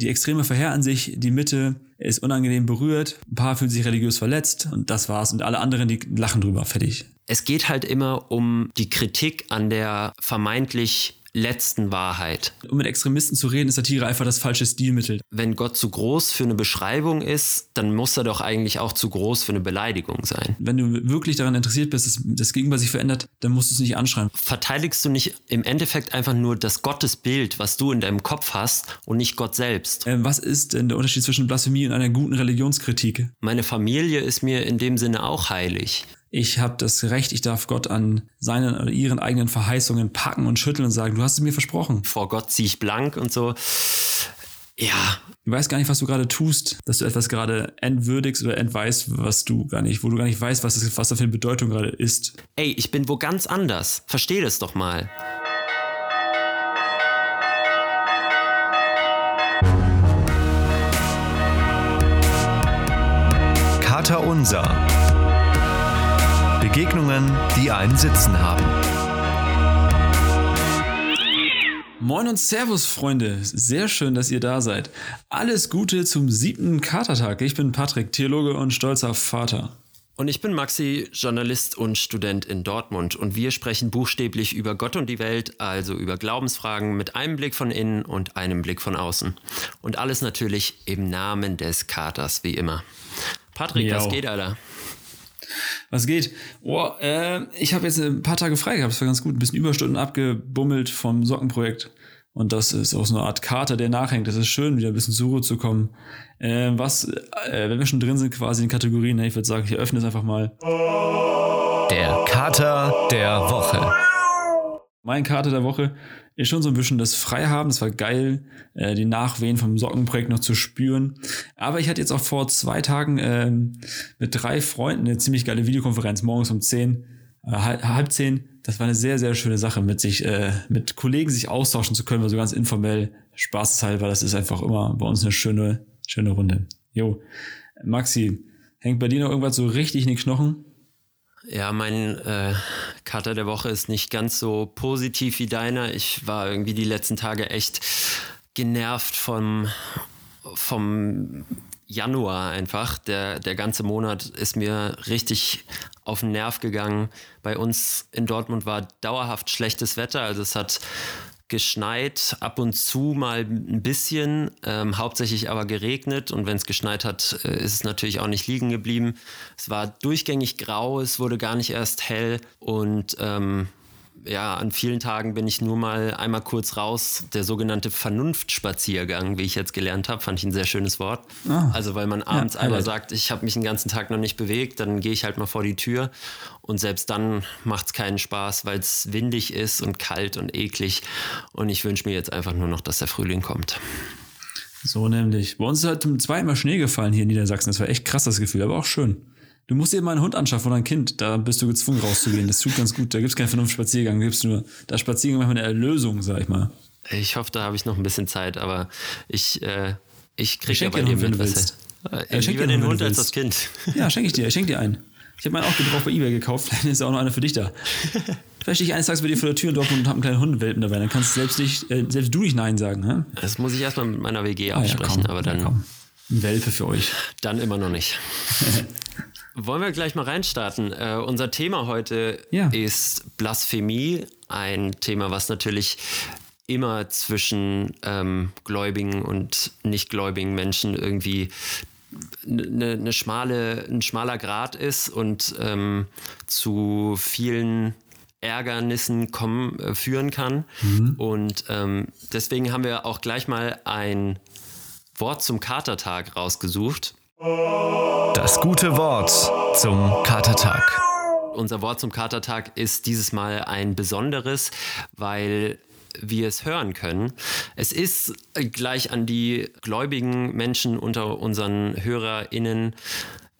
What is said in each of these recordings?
die Extreme verhärten sich, die Mitte ist unangenehm berührt, ein paar fühlen sich religiös verletzt und das war's. Und alle anderen, die lachen drüber, fertig. Es geht halt immer um die Kritik an der vermeintlich letzten Wahrheit. Um mit Extremisten zu reden, ist Satire einfach das falsche Stilmittel. Wenn Gott zu groß für eine Beschreibung ist, dann muss er doch eigentlich auch zu groß für eine Beleidigung sein. Wenn du wirklich daran interessiert bist, dass das Gegenüber sich verändert, dann musst du es nicht anschreiben. Verteidigst du nicht im Endeffekt einfach nur das Gottesbild, was du in deinem Kopf hast und nicht Gott selbst? Ähm, was ist denn der Unterschied zwischen Blasphemie und einer guten Religionskritik? Meine Familie ist mir in dem Sinne auch heilig ich habe das Recht, ich darf Gott an seinen oder ihren eigenen Verheißungen packen und schütteln und sagen, du hast es mir versprochen. Vor Gott ziehe ich blank und so. Ja. Du weißt gar nicht, was du gerade tust, dass du etwas gerade entwürdigst oder entweist, was du gar nicht, wo du gar nicht weißt, was, das, was da für eine Bedeutung gerade ist. Ey, ich bin wo ganz anders. Versteh das doch mal. Kater Unser Begegnungen, die einen Sitzen haben. Moin und Servus, Freunde. Sehr schön, dass ihr da seid. Alles Gute zum siebten Katertag. Ich bin Patrick, Theologe und stolzer Vater. Und ich bin Maxi, Journalist und Student in Dortmund. Und wir sprechen buchstäblich über Gott und die Welt, also über Glaubensfragen mit einem Blick von innen und einem Blick von außen. Und alles natürlich im Namen des Katers, wie immer. Patrick, Yo. was geht, Alter? Was geht? Oh, äh, ich habe jetzt ein paar Tage frei gehabt, das war ganz gut. Ein bisschen Überstunden abgebummelt vom Sockenprojekt. Und das ist auch so eine Art Kater, der nachhängt. Das ist schön, wieder ein bisschen zur Ruhe zu kommen. Äh, was, äh, wenn wir schon drin sind, quasi in Kategorien, ne, ich würde sagen, ich öffne es einfach mal. Der Kater der Woche. Mein Kater der Woche ist schon so ein bisschen das Freihaben. Das war geil, äh, die Nachwehen vom Sockenprojekt noch zu spüren. Aber ich hatte jetzt auch vor zwei Tagen äh, mit drei Freunden eine ziemlich geile Videokonferenz morgens um zehn, äh, halb, zehn. Das war eine sehr, sehr schöne Sache, mit sich, äh, mit Kollegen sich austauschen zu können, so ganz informell, spaßeshalber. Das ist einfach immer bei uns eine schöne, schöne Runde. Jo, Maxi, hängt bei dir noch irgendwas so richtig in den Knochen? Ja, mein äh, Kater der Woche ist nicht ganz so positiv wie deiner. Ich war irgendwie die letzten Tage echt genervt vom, vom Januar einfach. Der, der ganze Monat ist mir richtig auf den Nerv gegangen. Bei uns in Dortmund war dauerhaft schlechtes Wetter. Also es hat geschneit, ab und zu mal ein bisschen, ähm, hauptsächlich aber geregnet und wenn es geschneit hat, äh, ist es natürlich auch nicht liegen geblieben. Es war durchgängig grau, es wurde gar nicht erst hell und ähm, ja, an vielen Tagen bin ich nur mal einmal kurz raus. Der sogenannte Vernunftspaziergang, wie ich jetzt gelernt habe, fand ich ein sehr schönes Wort. Oh. Also, weil man abends ja, einmal sagt, ich habe mich den ganzen Tag noch nicht bewegt, dann gehe ich halt mal vor die Tür. Und selbst dann macht es keinen Spaß, weil es windig ist und kalt und eklig. Und ich wünsche mir jetzt einfach nur noch, dass der Frühling kommt. So nämlich. Bei uns ist halt zum zweiten Mal Schnee gefallen hier in Niedersachsen. Das war echt krass, das Gefühl, aber auch schön. Du musst dir mal einen Hund anschaffen oder ein Kind. Da bist du gezwungen rauszugehen. Das tut ganz gut. Da gibt es keinen Vernunftspaziergang. Da gibt nur, da Spaziergang manchmal eine Erlösung, sag ich mal. Ich hoffe, da habe ich noch ein bisschen Zeit, aber ich, äh, ich kriege ja bei dir mit, was äh, ja, lieber den Hund als das Kind. Ja, schenke ich dir. Ich schenke dir einen. Ich habe meinen auch gebraucht bei Ebay gekauft. Vielleicht ist auch noch einer für dich da. Vielleicht stehe ich eines Tages bei dir vor der Tür in Dortmund und habe einen kleinen Hundewelpen dabei. Dann kannst du selbst, nicht, äh, selbst du nicht Nein sagen. Hä? Das muss ich erstmal mit meiner WG ah, absprechen, ja, aber dann. Ja, Ein Welpe für euch. Dann immer noch nicht. Wollen wir gleich mal reinstarten? Uh, unser Thema heute ja. ist Blasphemie, ein Thema, was natürlich immer zwischen ähm, gläubigen und nichtgläubigen Menschen irgendwie eine, eine schmale, ein schmaler Grad ist und ähm, zu vielen Ärgernissen kommen, äh, führen kann. Mhm. Und ähm, deswegen haben wir auch gleich mal ein Wort zum Katertag rausgesucht. Das gute Wort zum Katertag. Unser Wort zum Katertag ist dieses Mal ein besonderes, weil wir es hören können. Es ist gleich an die gläubigen Menschen unter unseren HörerInnen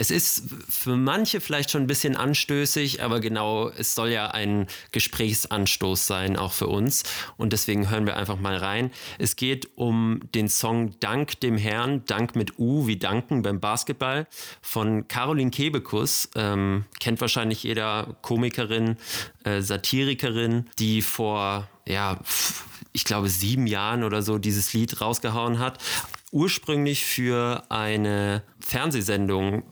es ist für manche vielleicht schon ein bisschen anstößig, aber genau, es soll ja ein Gesprächsanstoß sein, auch für uns. Und deswegen hören wir einfach mal rein. Es geht um den Song Dank dem Herrn, Dank mit U wie Danken beim Basketball von Caroline Kebekus. Ähm, kennt wahrscheinlich jeder Komikerin, äh, Satirikerin, die vor, ja, ich glaube, sieben Jahren oder so dieses Lied rausgehauen hat ursprünglich für eine Fernsehsendung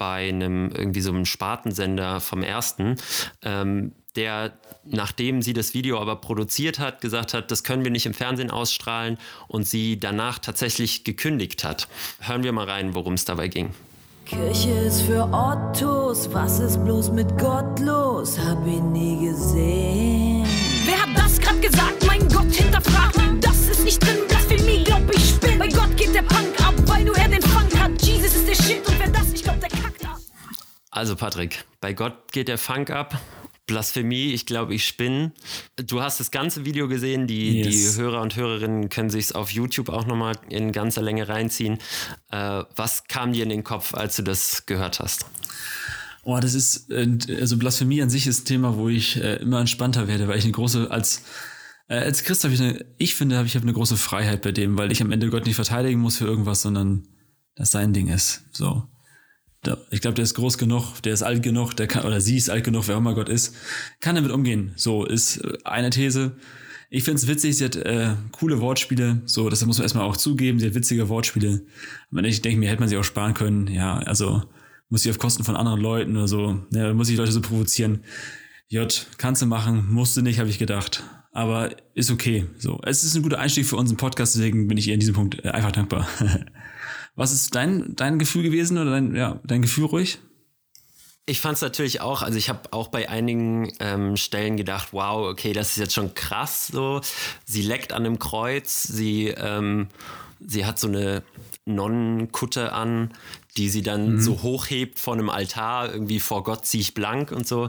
bei einem irgendwie so einem Spartensender vom ersten, ähm, der, nachdem sie das Video aber produziert hat, gesagt hat, das können wir nicht im Fernsehen ausstrahlen und sie danach tatsächlich gekündigt hat. Hören wir mal rein, worum es dabei ging. Kirche ist für Ottos, was ist bloß mit Gott los? Hab ihn nie gesehen. Wer hat das grad gesagt? Mein Gott, hinterfragt. Das ist nicht drin, Blasphemie, glaub ich bin. Bei Gott geht der Punk Also Patrick, bei Gott geht der Funk ab. Blasphemie, ich glaube, ich spinne. Du hast das ganze Video gesehen, die, Yes. die Hörer und Hörerinnen können sich auf YouTube auch nochmal in ganzer Länge reinziehen. Äh, was kam dir in den Kopf, als du das gehört hast? Oh, das ist, äh, also Blasphemie an sich ist ein Thema, wo ich äh, immer entspannter werde, weil ich eine große, als, äh, als Christ habe ich eine, ich finde, habe ich habe eine große Freiheit bei dem, weil ich am Ende Gott nicht verteidigen muss für irgendwas, sondern das sein Ding ist. So. Ich glaube, der ist groß genug, der ist alt genug, der kann, oder sie ist alt genug, wer auch immer Gott ist, kann damit umgehen. So ist äh, eine These. Ich finde es witzig, sie hat äh, coole Wortspiele, so, das muss man erstmal auch zugeben, sie hat witzige Wortspiele. Aber ich denke mir, hätte man sie auch sparen können, ja, also muss sie auf Kosten von anderen Leuten oder so, ja, muss ich Leute so provozieren. J, kannst du machen, musst du nicht, habe ich gedacht. Aber ist okay. So, es ist ein guter Einstieg für unseren Podcast, deswegen bin ich ihr in diesem Punkt äh, einfach dankbar. Was ist dein, dein Gefühl gewesen oder dein, ja, dein Gefühl ruhig? Ich fand es natürlich auch, also ich habe auch bei einigen ähm, Stellen gedacht, wow, okay, das ist jetzt schon krass so. Sie leckt an einem Kreuz, sie, ähm, sie hat so eine Nonnenkutte an, die sie dann so hochhebt von einem Altar, irgendwie vor Gott zieh ich blank und so.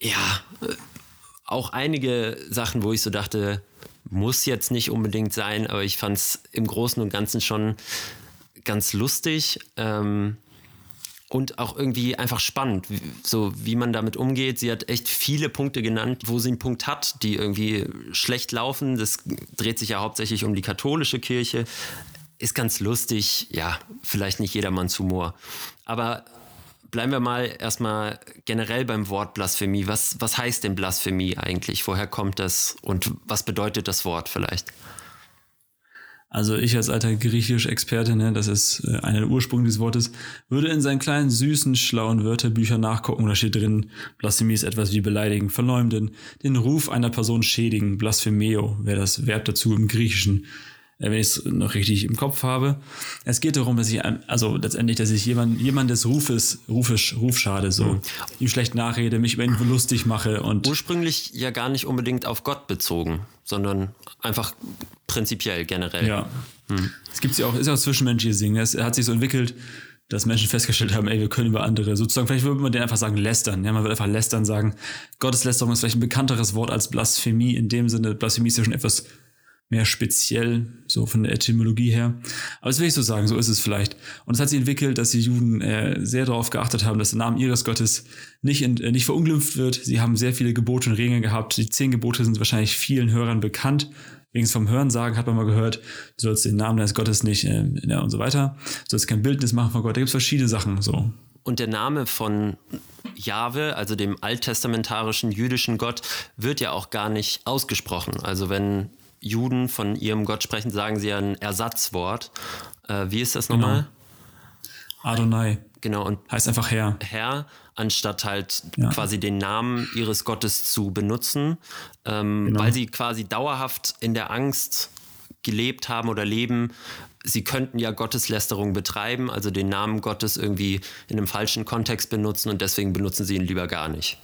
Ja, äh, auch einige Sachen, wo ich so dachte, muss jetzt nicht unbedingt sein, aber ich fand es im Großen und Ganzen schon ganz lustig. Ähm, und auch irgendwie einfach spannend, so wie man damit umgeht. Sie hat echt viele Punkte genannt, wo sie einen Punkt hat, die irgendwie schlecht laufen. Das dreht sich ja hauptsächlich um die katholische Kirche. Ist ganz lustig, ja, vielleicht nicht jedermanns Humor. Aber bleiben wir mal erstmal generell beim Wort Blasphemie. Was, was heißt denn Blasphemie eigentlich? Woher kommt das und was bedeutet das Wort vielleicht? Also ich als alter Griechisch-Experte, ne, das ist äh, einer der Ursprünge des Wortes, würde in seinen kleinen, süßen, schlauen Wörterbüchern nachgucken. Da steht drin, Blasphemie ist etwas wie beleidigen, verleumden, den Ruf einer Person schädigen. Blasphemeo wäre das Verb dazu im Griechischen, wenn ich es noch richtig im Kopf habe. Es geht darum, dass ich, also letztendlich, dass ich jemand, jemand des Rufes, Rufisch, Ruf schade, so, ihm schlecht nachrede, mich über ihn lustig mache und Ursprünglich ja gar nicht unbedingt auf Gott bezogen, sondern einfach prinzipiell generell. Ja. Es gibt ja auch, ist ja auch zwischenmenschliches Ding. Es hat sich so entwickelt, dass Menschen festgestellt haben, ey, wir können über andere sozusagen, vielleicht würde man den einfach sagen, lästern. Ja, man würde einfach lästern sagen. Gotteslästerung ist vielleicht ein bekannteres Wort als Blasphemie. In dem Sinne, Blasphemie ist ja schon etwas mehr speziell, so von der Etymologie her. Aber das will ich so sagen, so ist es vielleicht. Und es hat sich entwickelt, dass die Juden äh, sehr darauf geachtet haben, dass der Name ihres Gottes nicht, in, äh, nicht verunglimpft wird. Sie haben sehr viele Gebote und Regeln gehabt. Die zehn Gebote sind wahrscheinlich vielen Hörern bekannt. Wenigstens vom Hörensagen hat man mal gehört, du sollst den Namen deines Gottes nicht, äh, ja, und so weiter. Du sollst kein Bildnis machen von Gott. Da gibt es verschiedene Sachen, so. Und der Name von Jahwe, also dem alttestamentarischen jüdischen Gott, wird ja auch gar nicht ausgesprochen. Also wenn Juden von ihrem Gott sprechen, sagen sie ja ein Ersatzwort. Äh, wie ist das nochmal? Adonai Genau, und heißt einfach Herr. Herr, anstatt halt Ja. quasi den Namen ihres Gottes zu benutzen, ähm, Genau. weil sie quasi dauerhaft in der Angst gelebt haben oder leben, sie könnten ja Gotteslästerung betreiben, also den Namen Gottes irgendwie in einem falschen Kontext benutzen und deswegen benutzen sie ihn lieber gar nicht.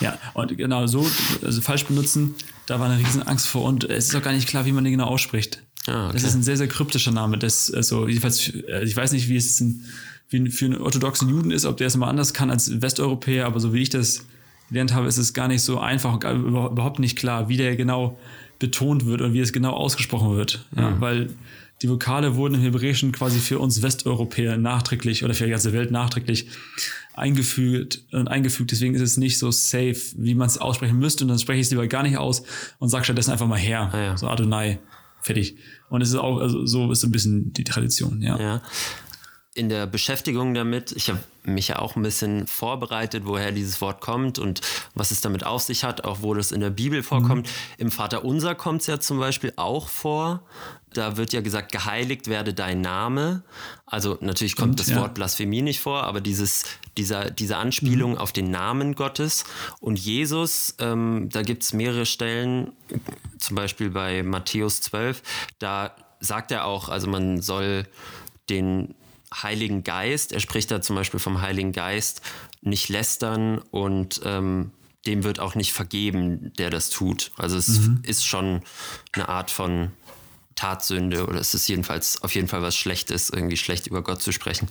Ja, und genau so, also falsch benutzen, da war eine riesen Angst vor und es ist auch gar nicht klar, wie man den genau ausspricht. Ah, okay. Das ist ein sehr, sehr kryptischer Name. Das, also, jedenfalls, äh, ich weiß nicht, wie es ein, wie für einen orthodoxen Juden ist, ob der es immer anders kann als Westeuropäer, aber so wie ich das gelernt habe, ist es gar nicht so einfach und überhaupt nicht klar, wie der genau betont wird und wie es genau ausgesprochen wird. Ja, weil die Vokale wurden im Hebräischen quasi für uns Westeuropäer nachträglich oder für die ganze Welt nachträglich eingefügt und eingefügt. Deswegen ist es nicht so safe, wie man es aussprechen müsste. Und dann spreche ich es lieber gar nicht aus und sage stattdessen einfach mal her. Ah, ja. So Adonai. Fertig. Und es ist auch, also so ist so ein bisschen die Tradition, ja. Ja. in der Beschäftigung damit, ich habe mich ja auch ein bisschen vorbereitet, woher dieses Wort kommt und was es damit auf sich hat, auch wo das in der Bibel vorkommt. Mhm. Im Vater Unser kommt es ja zum Beispiel auch vor. Da wird ja gesagt, geheiligt werde dein Name. Also natürlich kommt und, das ja. Wort Blasphemie nicht vor, aber dieses, dieser, diese Anspielung mhm. auf den Namen Gottes. Und Jesus, ähm, da gibt es mehrere Stellen, zum Beispiel bei Matthäus 12, da sagt er auch, also man soll den Heiligen Geist, er spricht da zum Beispiel vom Heiligen Geist, nicht lästern und ähm, dem wird auch nicht vergeben, der das tut. Also es mhm. ist schon eine Art von Tatsünde oder es ist jedenfalls auf jeden Fall was Schlechtes, irgendwie schlecht über Gott zu sprechen.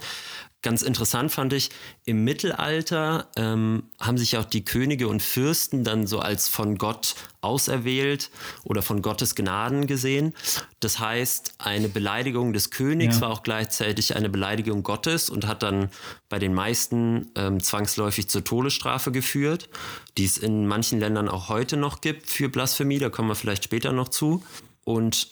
Ganz interessant fand ich, im Mittelalter ähm, haben sich auch die Könige und Fürsten dann so als von Gott auserwählt oder von Gottes Gnaden gesehen. Das heißt, eine Beleidigung des Königs ja. war auch gleichzeitig eine Beleidigung Gottes und hat dann bei den meisten ähm, zwangsläufig zur Todesstrafe geführt, die es in manchen Ländern auch heute noch gibt für Blasphemie. Da kommen wir vielleicht später noch zu. Und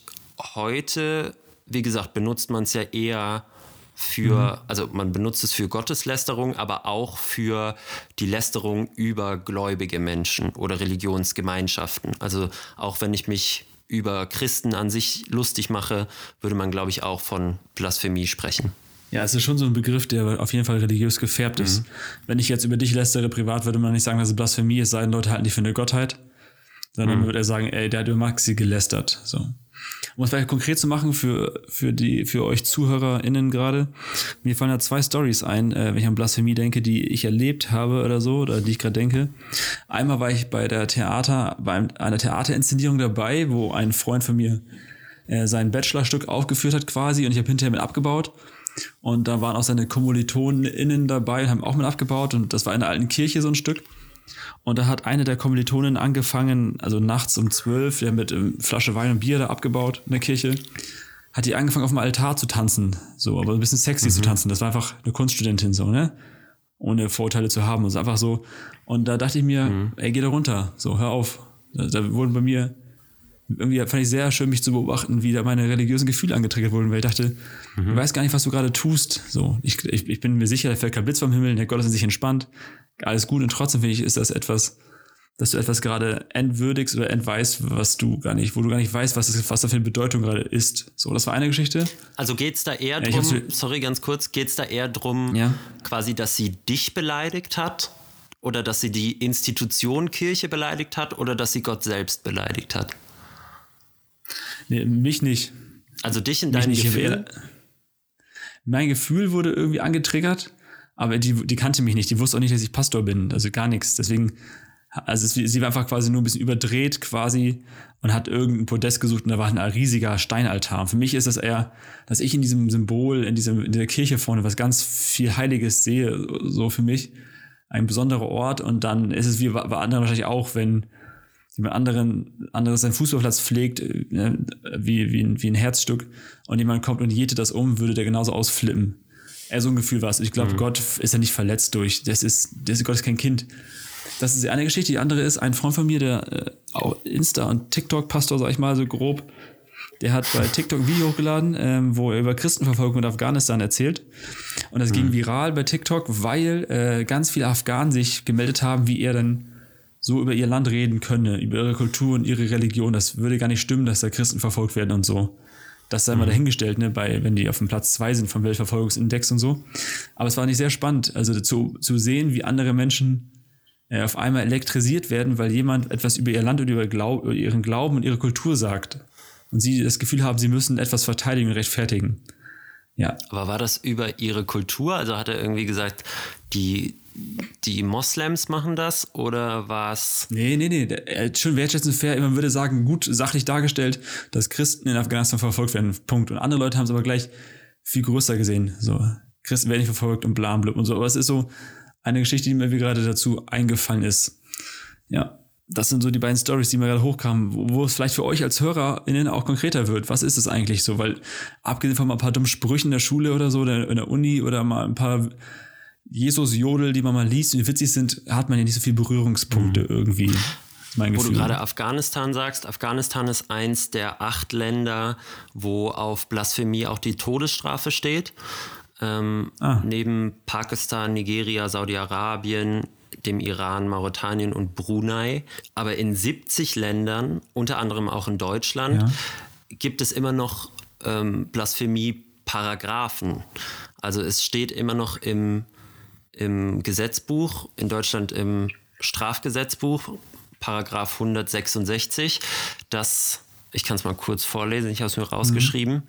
heute, wie gesagt, benutzt man es ja eher für, mhm. also man benutzt es für Gotteslästerung, aber auch für die Lästerung über gläubige Menschen oder Religionsgemeinschaften. Also auch wenn ich mich über Christen an sich lustig mache, würde man, glaube ich, auch von Blasphemie sprechen. Ja, es ist schon so ein Begriff, der auf jeden Fall religiös gefärbt mhm. ist. Wenn ich jetzt über dich lästere privat, würde man nicht sagen, dass es Blasphemie ist, sei denn Leute halten dich für eine Gottheit, sondern mhm. würde er sagen, ey, der hat über Maxi gelästert. So. Um es vielleicht konkret zu machen für, für, die, für euch ZuhörerInnen gerade, mir fallen da zwei Stories ein, äh, wenn ich an Blasphemie denke, die ich erlebt habe oder so, oder die ich gerade denke. Einmal war ich bei der Theater, bei einer Theaterinszenierung dabei, wo ein Freund von mir äh, sein Bachelorstück aufgeführt hat quasi und ich habe hinterher mit abgebaut. Und da waren auch seine KommilitonInnen dabei und haben auch mit abgebaut und das war in der alten Kirche so ein Stück. Und da hat eine der Kommilitonen angefangen, also nachts um zwölf, der mit ähm, Flasche Wein und Bier da abgebaut in der Kirche, hat die angefangen auf dem Altar zu tanzen, so, aber ein bisschen sexy mhm. zu tanzen. Das war einfach eine Kunststudentin so, ne? Ohne Vorurteile zu haben. Und einfach so. Und da dachte ich mir, mhm. ey, geh da runter, so, hör auf. Da, da wurden bei mir irgendwie fand ich sehr schön, mich zu beobachten, wie da meine religiösen Gefühle angetriggert wurden, weil ich dachte, mhm. du weißt gar nicht, was du gerade tust. So, ich, ich, ich bin mir sicher, da fällt kein Blitz vom Himmel, der Gott ist in sich entspannt alles gut und trotzdem finde ich, ist das etwas, dass du etwas gerade entwürdigst oder entweist, was du gar nicht, wo du gar nicht weißt, was, das, was da für eine Bedeutung gerade ist. So, das war eine Geschichte. Also geht es da eher ja, drum, sorry, ganz kurz, geht es da eher drum, ja. quasi, dass sie dich beleidigt hat? Oder dass sie die Institution Kirche beleidigt hat? Oder dass sie Gott selbst beleidigt hat? Nee, mich nicht. Also dich in deinem Gefühl? Mein Gefühl wurde irgendwie angetriggert aber die, die kannte mich nicht, die wusste auch nicht, dass ich Pastor bin, also gar nichts. Deswegen, also es, sie war einfach quasi nur ein bisschen überdreht quasi und hat irgendein Podest gesucht und da war ein riesiger Steinaltar. Und für mich ist das eher, dass ich in diesem Symbol, in, diesem, in der Kirche vorne was ganz viel Heiliges sehe, so für mich. Ein besonderer Ort und dann ist es wie bei anderen wahrscheinlich auch, wenn jemand anderen, anderes seinen Fußballplatz pflegt, äh, wie, wie, ein, wie ein Herzstück und jemand kommt und jätet das um, würde der genauso ausflippen so ein Gefühl war es. Ich glaube, mhm. Gott ist ja nicht verletzt durch, das ist, das ist, Gott ist kein Kind. Das ist die eine Geschichte. Die andere ist, ein Freund von mir, der äh, Insta- und TikTok-Pastor, sag ich mal so grob, der hat bei TikTok ein Video hochgeladen, ähm, wo er über Christenverfolgung in Afghanistan erzählt. Und das mhm. ging viral bei TikTok, weil äh, ganz viele Afghanen sich gemeldet haben, wie er dann so über ihr Land reden könne, über ihre Kultur und ihre Religion. Das würde gar nicht stimmen, dass da Christen verfolgt werden und so. Das sei mal mhm. dahingestellt, ne, bei, wenn die auf dem Platz zwei sind vom Weltverfolgungsindex und so. Aber es war nicht sehr spannend, also zu, zu sehen, wie andere Menschen äh, auf einmal elektrisiert werden, weil jemand etwas über ihr Land und über, Glaub, über ihren Glauben und ihre Kultur sagt. Und sie das Gefühl haben, sie müssen etwas verteidigen und rechtfertigen. Ja. Aber war das über ihre Kultur? Also hat er irgendwie gesagt, die, die Moslems machen das oder war es. Nee, nee, nee. Schon wertschätzend fair. Man würde sagen, gut sachlich dargestellt, dass Christen in Afghanistan verfolgt werden. Punkt. Und andere Leute haben es aber gleich viel größer gesehen. So, Christen werden nicht verfolgt und bla, bla und so. Aber es ist so eine Geschichte, die mir gerade dazu eingefallen ist. Ja. Das sind so die beiden Stories, die mir gerade hochkamen, wo, wo es vielleicht für euch als HörerInnen auch konkreter wird. Was ist es eigentlich so? Weil abgesehen von mal ein paar dummen Sprüchen in der Schule oder so, oder in der Uni oder mal ein paar Jesus-Jodel, die man mal liest und die witzig sind, hat man ja nicht so viele Berührungspunkte mhm. irgendwie. Mein wo du gerade Afghanistan sagst, Afghanistan ist eins der acht Länder, wo auf Blasphemie auch die Todesstrafe steht. ähm, Ah. neben Pakistan, Nigeria, Saudi-Arabien, dem Iran, Mauretanien und Brunei. Aber in 70 Ländern, unter anderem auch in Deutschland, Ja. gibt es immer noch ähm, Blasphemie-Paragraphen. Also es steht immer noch im, im Gesetzbuch, in Deutschland im Strafgesetzbuch, Paragraph 166, dass, ich kann es mal kurz vorlesen, ich habe es mir rausgeschrieben,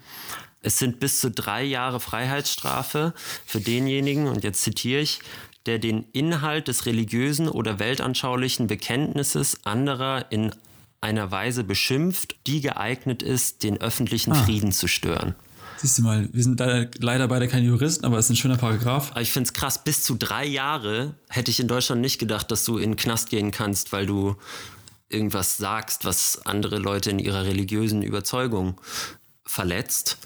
es sind bis zu drei Jahre Freiheitsstrafe für denjenigen, und jetzt zitiere ich, der den Inhalt des religiösen oder weltanschaulichen Bekenntnisses anderer in einer Weise beschimpft, die geeignet ist, den öffentlichen Frieden zu stören. Siehst du mal, wir sind leider, leider beide keine Juristen, aber es ist ein schöner Paragraph. Aber ich finde es krass, bis zu drei Jahre hätte ich in Deutschland nicht gedacht, dass du in den Knast gehen kannst, weil du irgendwas sagst, was andere Leute in ihrer religiösen Überzeugung verletzt.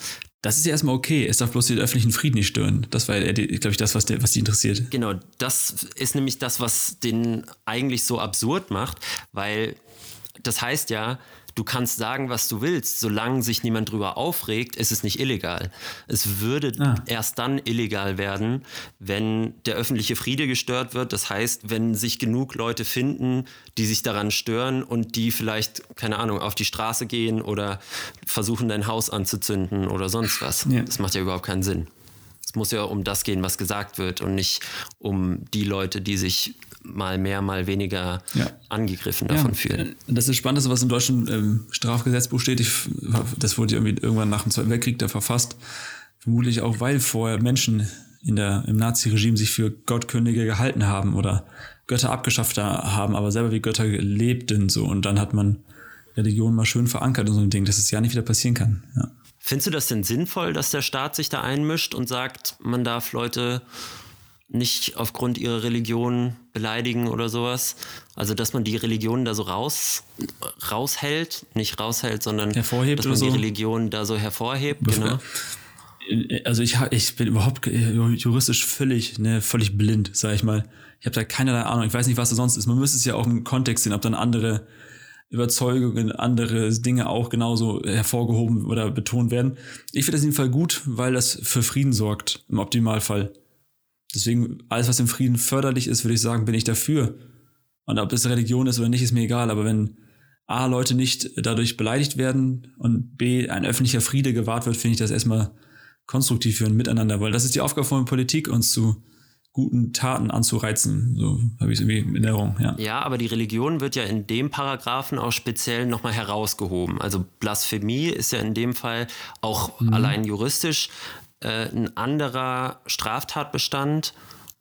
Das ist ja erstmal okay. Es darf bloß den öffentlichen Frieden nicht stören. Das war, glaube ich, das, was, der, was die interessiert. Genau, das ist nämlich das, was den eigentlich so absurd macht, weil das heißt ja, du kannst sagen, was du willst, solange sich niemand drüber aufregt, ist es nicht illegal. Es würde Ah. erst dann illegal werden, wenn der öffentliche Friede gestört wird. Das heißt, wenn sich genug Leute finden, die sich daran stören und die vielleicht, keine Ahnung, auf die Straße gehen oder versuchen, dein Haus anzuzünden oder sonst was. Ja. Das macht ja überhaupt keinen Sinn. Es muss ja um das gehen, was gesagt wird und nicht um die Leute, die sich mal mehr, mal weniger Ja. angegriffen davon fühlen. Und Das ist spannend, das, was im deutschen ähm, Strafgesetzbuch steht. Ich, das wurde irgendwie irgendwann nach dem Zweiten Weltkrieg da verfasst. Vermutlich auch, weil vorher Menschen in der, im Nazi-Regime sich für Gottkönige gehalten haben oder Götter abgeschafft haben, aber selber wie Götter lebten so. Und dann hat man Religion mal schön verankert und so ein Ding, dass es ja nicht wieder passieren kann. Ja. Findest du das denn sinnvoll, dass der Staat sich da einmischt und sagt, man darf Leute nicht aufgrund ihrer Religion beleidigen oder sowas? Also, dass man die Religion da so raus, raushält, nicht raushält, sondern Hervorhebt dass man oder die so? Religion da so hervorhebt. Genau. Also ich, ich bin überhaupt juristisch völlig, ne, völlig blind, sag ich mal. Ich habe da keinerlei Ahnung. Ich weiß nicht, was da sonst ist. Man müsste es ja auch im Kontext sehen, ob dann andere Überzeugungen, andere Dinge auch genauso hervorgehoben oder betont werden. Ich finde das in jedem Fall gut, weil das für Frieden sorgt, im Optimalfall. Deswegen, alles, was im Frieden förderlich ist, würde ich sagen, bin ich dafür. Und ob es Religion ist oder nicht, ist mir egal. Aber wenn A, Leute nicht dadurch beleidigt werden und B, ein öffentlicher Friede gewahrt wird, finde ich das erstmal konstruktiv für ein Miteinander, weil das ist die Aufgabe von Politik, uns zu guten Taten anzureizen. So habe ich es irgendwie in Erinnerung, ja. Ja, aber die Religion wird ja in dem Paragraphen auch speziell nochmal herausgehoben. Also Blasphemie ist ja in dem Fall auch allein juristisch äh, ein anderer Straftatbestand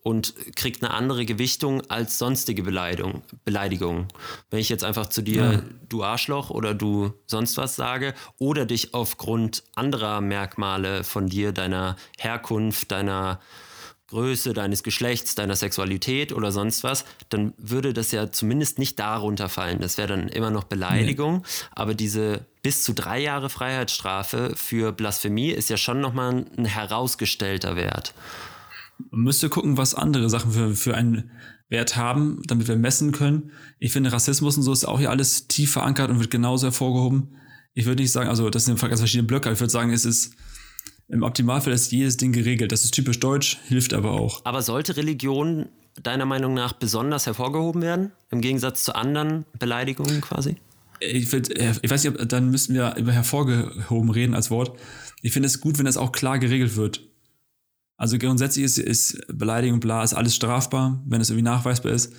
und kriegt eine andere Gewichtung als sonstige Beleidigung. Beleidigung. Wenn ich jetzt einfach zu dir Ja. du Arschloch oder du sonst was sage oder dich aufgrund anderer Merkmale von dir, deiner Herkunft, deiner Größe, deines Geschlechts, deiner Sexualität oder sonst was, dann würde das ja zumindest nicht darunter fallen. Das wäre dann immer noch Beleidigung. Aber diese bis zu drei Jahre Freiheitsstrafe für Blasphemie ist ja schon nochmal ein herausgestellter Wert. Man müsste gucken, was andere Sachen für, für einen Wert haben, damit wir messen können. Ich finde, Rassismus und so ist auch hier alles tief verankert und wird genauso hervorgehoben. Ich würde nicht sagen, also das sind ganz verschiedene Blöcke, ich würde sagen, es ist im Optimalfall ist jedes Ding geregelt. Das ist typisch deutsch, hilft aber auch. Aber sollte Religion deiner Meinung nach besonders hervorgehoben werden? Im Gegensatz zu anderen Beleidigungen quasi? Ich, find, äh, ich weiß nicht, ob, dann müssten wir über hervorgehoben reden als Wort. Ich finde es gut, wenn das auch klar geregelt wird. Also grundsätzlich ist, ist Beleidigung, bla, ist alles strafbar, wenn es irgendwie nachweisbar ist.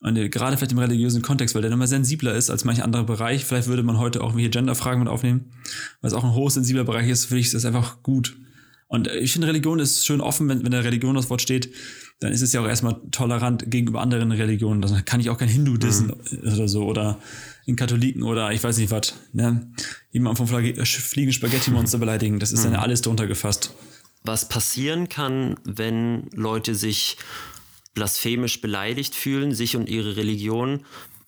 Und äh, gerade vielleicht im religiösen Kontext, weil der nochmal sensibler ist als manch anderer Bereich. Vielleicht würde man heute auch hier Genderfragen mit aufnehmen, weil es auch ein hoch sensibler Bereich ist, finde ich das einfach gut. Und äh, ich finde, Religion ist schön offen, wenn, wenn der Religion das Wort steht, dann ist es ja auch erstmal tolerant gegenüber anderen Religionen. Dann kann ich auch kein Hindu dissen oder so oder in Katholiken oder ich weiß nicht was. Ne? Jemand vom Flage- fliegenden Spaghetti-Monster beleidigen, das ist dann ja alles drunter gefasst. was passieren kann, wenn Leute sich blasphemisch beleidigt fühlen, sich und ihre Religion,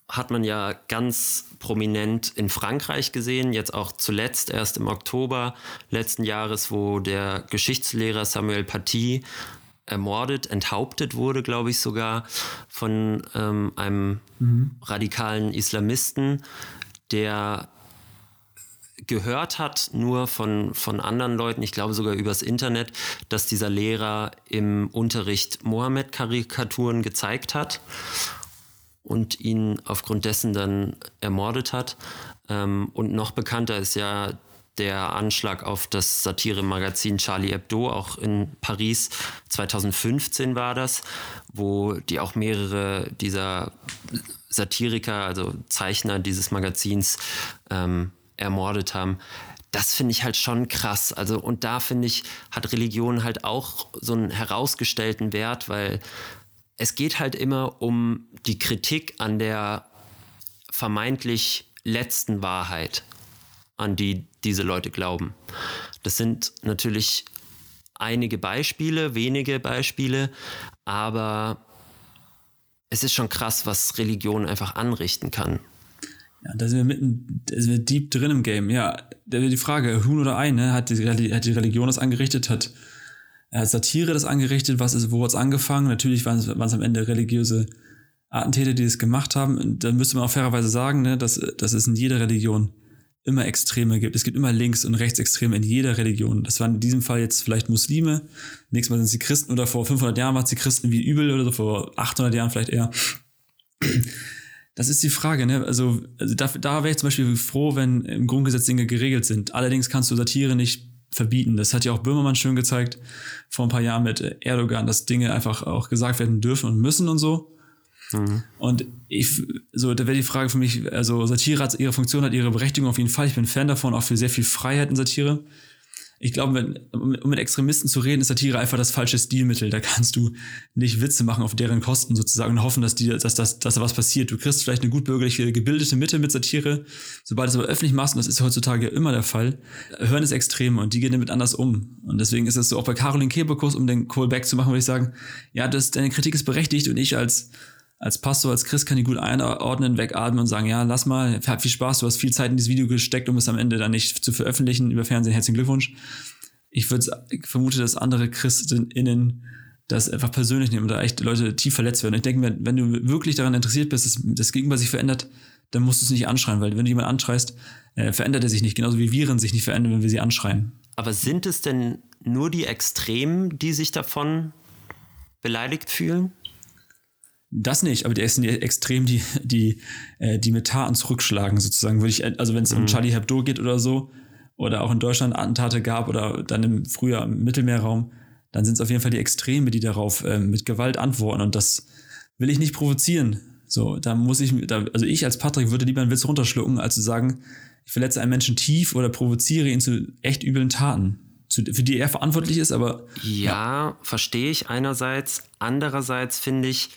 hat man ja ganz prominent in Frankreich gesehen, jetzt auch zuletzt erst im Oktober letzten Jahres, wo der Geschichtslehrer Samuel Paty ermordet, enthauptet wurde, glaube ich sogar, von ähm, einem radikalen Islamisten, der gehört hat, nur von, von anderen Leuten, ich glaube sogar übers Internet, dass dieser Lehrer im Unterricht Mohammed-Karikaturen gezeigt hat und ihn aufgrund dessen dann ermordet hat. Ähm, und noch bekannter ist ja der Anschlag auf das Satire-Magazin Charlie Hebdo, auch in Paris 2015 war das, wo die auch mehrere dieser Satiriker, also Zeichner dieses Magazins, ähm, ermordet haben. Das finde ich halt schon krass. Also, und da finde ich, hat Religion halt auch so einen herausgestellten Wert, weil es geht halt immer um die Kritik an der vermeintlich letzten Wahrheit, an die diese Leute glauben. Das sind natürlich einige Beispiele, wenige Beispiele, aber es ist schon krass, was Religion einfach anrichten kann. Ja, da sind wir mitten, da sind wir deep drin im Game. Ja, da wird die Frage, Huhn oder Ei, ne? Hat die, hat die Religion das angerichtet, hat, hat Satire das angerichtet, was ist, wo hat es angefangen? Natürlich waren es, waren es am Ende religiöse Attentäter, die das gemacht haben. Und dann müsste man auch fairerweise sagen, ne, dass, dass es in jeder Religion immer Extreme gibt. Es gibt immer Links- und Rechtsextreme in jeder Religion. Das waren in diesem Fall jetzt vielleicht Muslime. Nächstes Mal sind es die Christen oder vor 500 Jahren waren es die Christen wie übel oder so vor 800 Jahren vielleicht eher. Das ist die Frage, ne? Also, also da, da wäre ich zum Beispiel froh, wenn im Grundgesetz Dinge geregelt sind. Allerdings kannst du Satire nicht verbieten. Das hat ja auch Böhmermann schön gezeigt vor ein paar Jahren mit Erdogan, dass Dinge einfach auch gesagt werden dürfen und müssen und so. Mhm. Und ich, so, da wäre die Frage für mich, also Satire hat ihre Funktion, hat ihre Berechtigung auf jeden Fall. Ich bin Fan davon, auch für sehr viel Freiheit in Satire. Ich glaube, um mit Extremisten zu reden, ist Satire einfach das falsche Stilmittel. Da kannst du nicht Witze machen auf deren Kosten sozusagen und hoffen, dass, die, dass, dass, dass da was passiert. Du kriegst vielleicht eine gutbürgerliche, gebildete Mitte mit Satire. Sobald du es aber öffentlich machst, und das ist heutzutage immer der Fall, hören es Extreme und die gehen damit anders um. Und deswegen ist es so, auch bei Caroline Kebekus, um den Callback zu machen, würde ich sagen, ja, das, deine Kritik ist berechtigt und ich als als Pastor, als Christ kann ich gut einordnen, wegatmen und sagen, ja, lass mal, hab viel Spaß, du hast viel Zeit in dieses Video gesteckt, um es am Ende dann nicht zu veröffentlichen über Fernsehen. Herzlichen Glückwunsch. Ich würde vermute, dass andere ChristInnen das einfach persönlich nehmen oder echt Leute tief verletzt werden. Ich denke mir, wenn du wirklich daran interessiert bist, dass das Gegenüber sich verändert, dann musst du es nicht anschreien, weil wenn du jemanden anschreist, äh, verändert er sich nicht, genauso wie Viren sich nicht verändern, wenn wir sie anschreien. Aber sind es denn nur die Extremen, die sich davon beleidigt fühlen? Das nicht, aber die sind extrem die, die, äh, die mit Taten zurückschlagen, sozusagen. Würde ich, also wenn es mhm. um Charlie Hebdo geht oder so, oder auch in Deutschland Attentate gab oder dann im Frühjahr im Mittelmeerraum, dann sind es auf jeden Fall die Extreme, die darauf äh, mit Gewalt antworten. Und das will ich nicht provozieren. So, da muss ich, da, also ich als Patrick würde lieber einen Witz runterschlucken, als zu sagen, ich verletze einen Menschen tief oder provoziere ihn zu echt üblen Taten, zu, für die er verantwortlich ist, aber. Ja, ja. verstehe ich einerseits. Andererseits finde ich,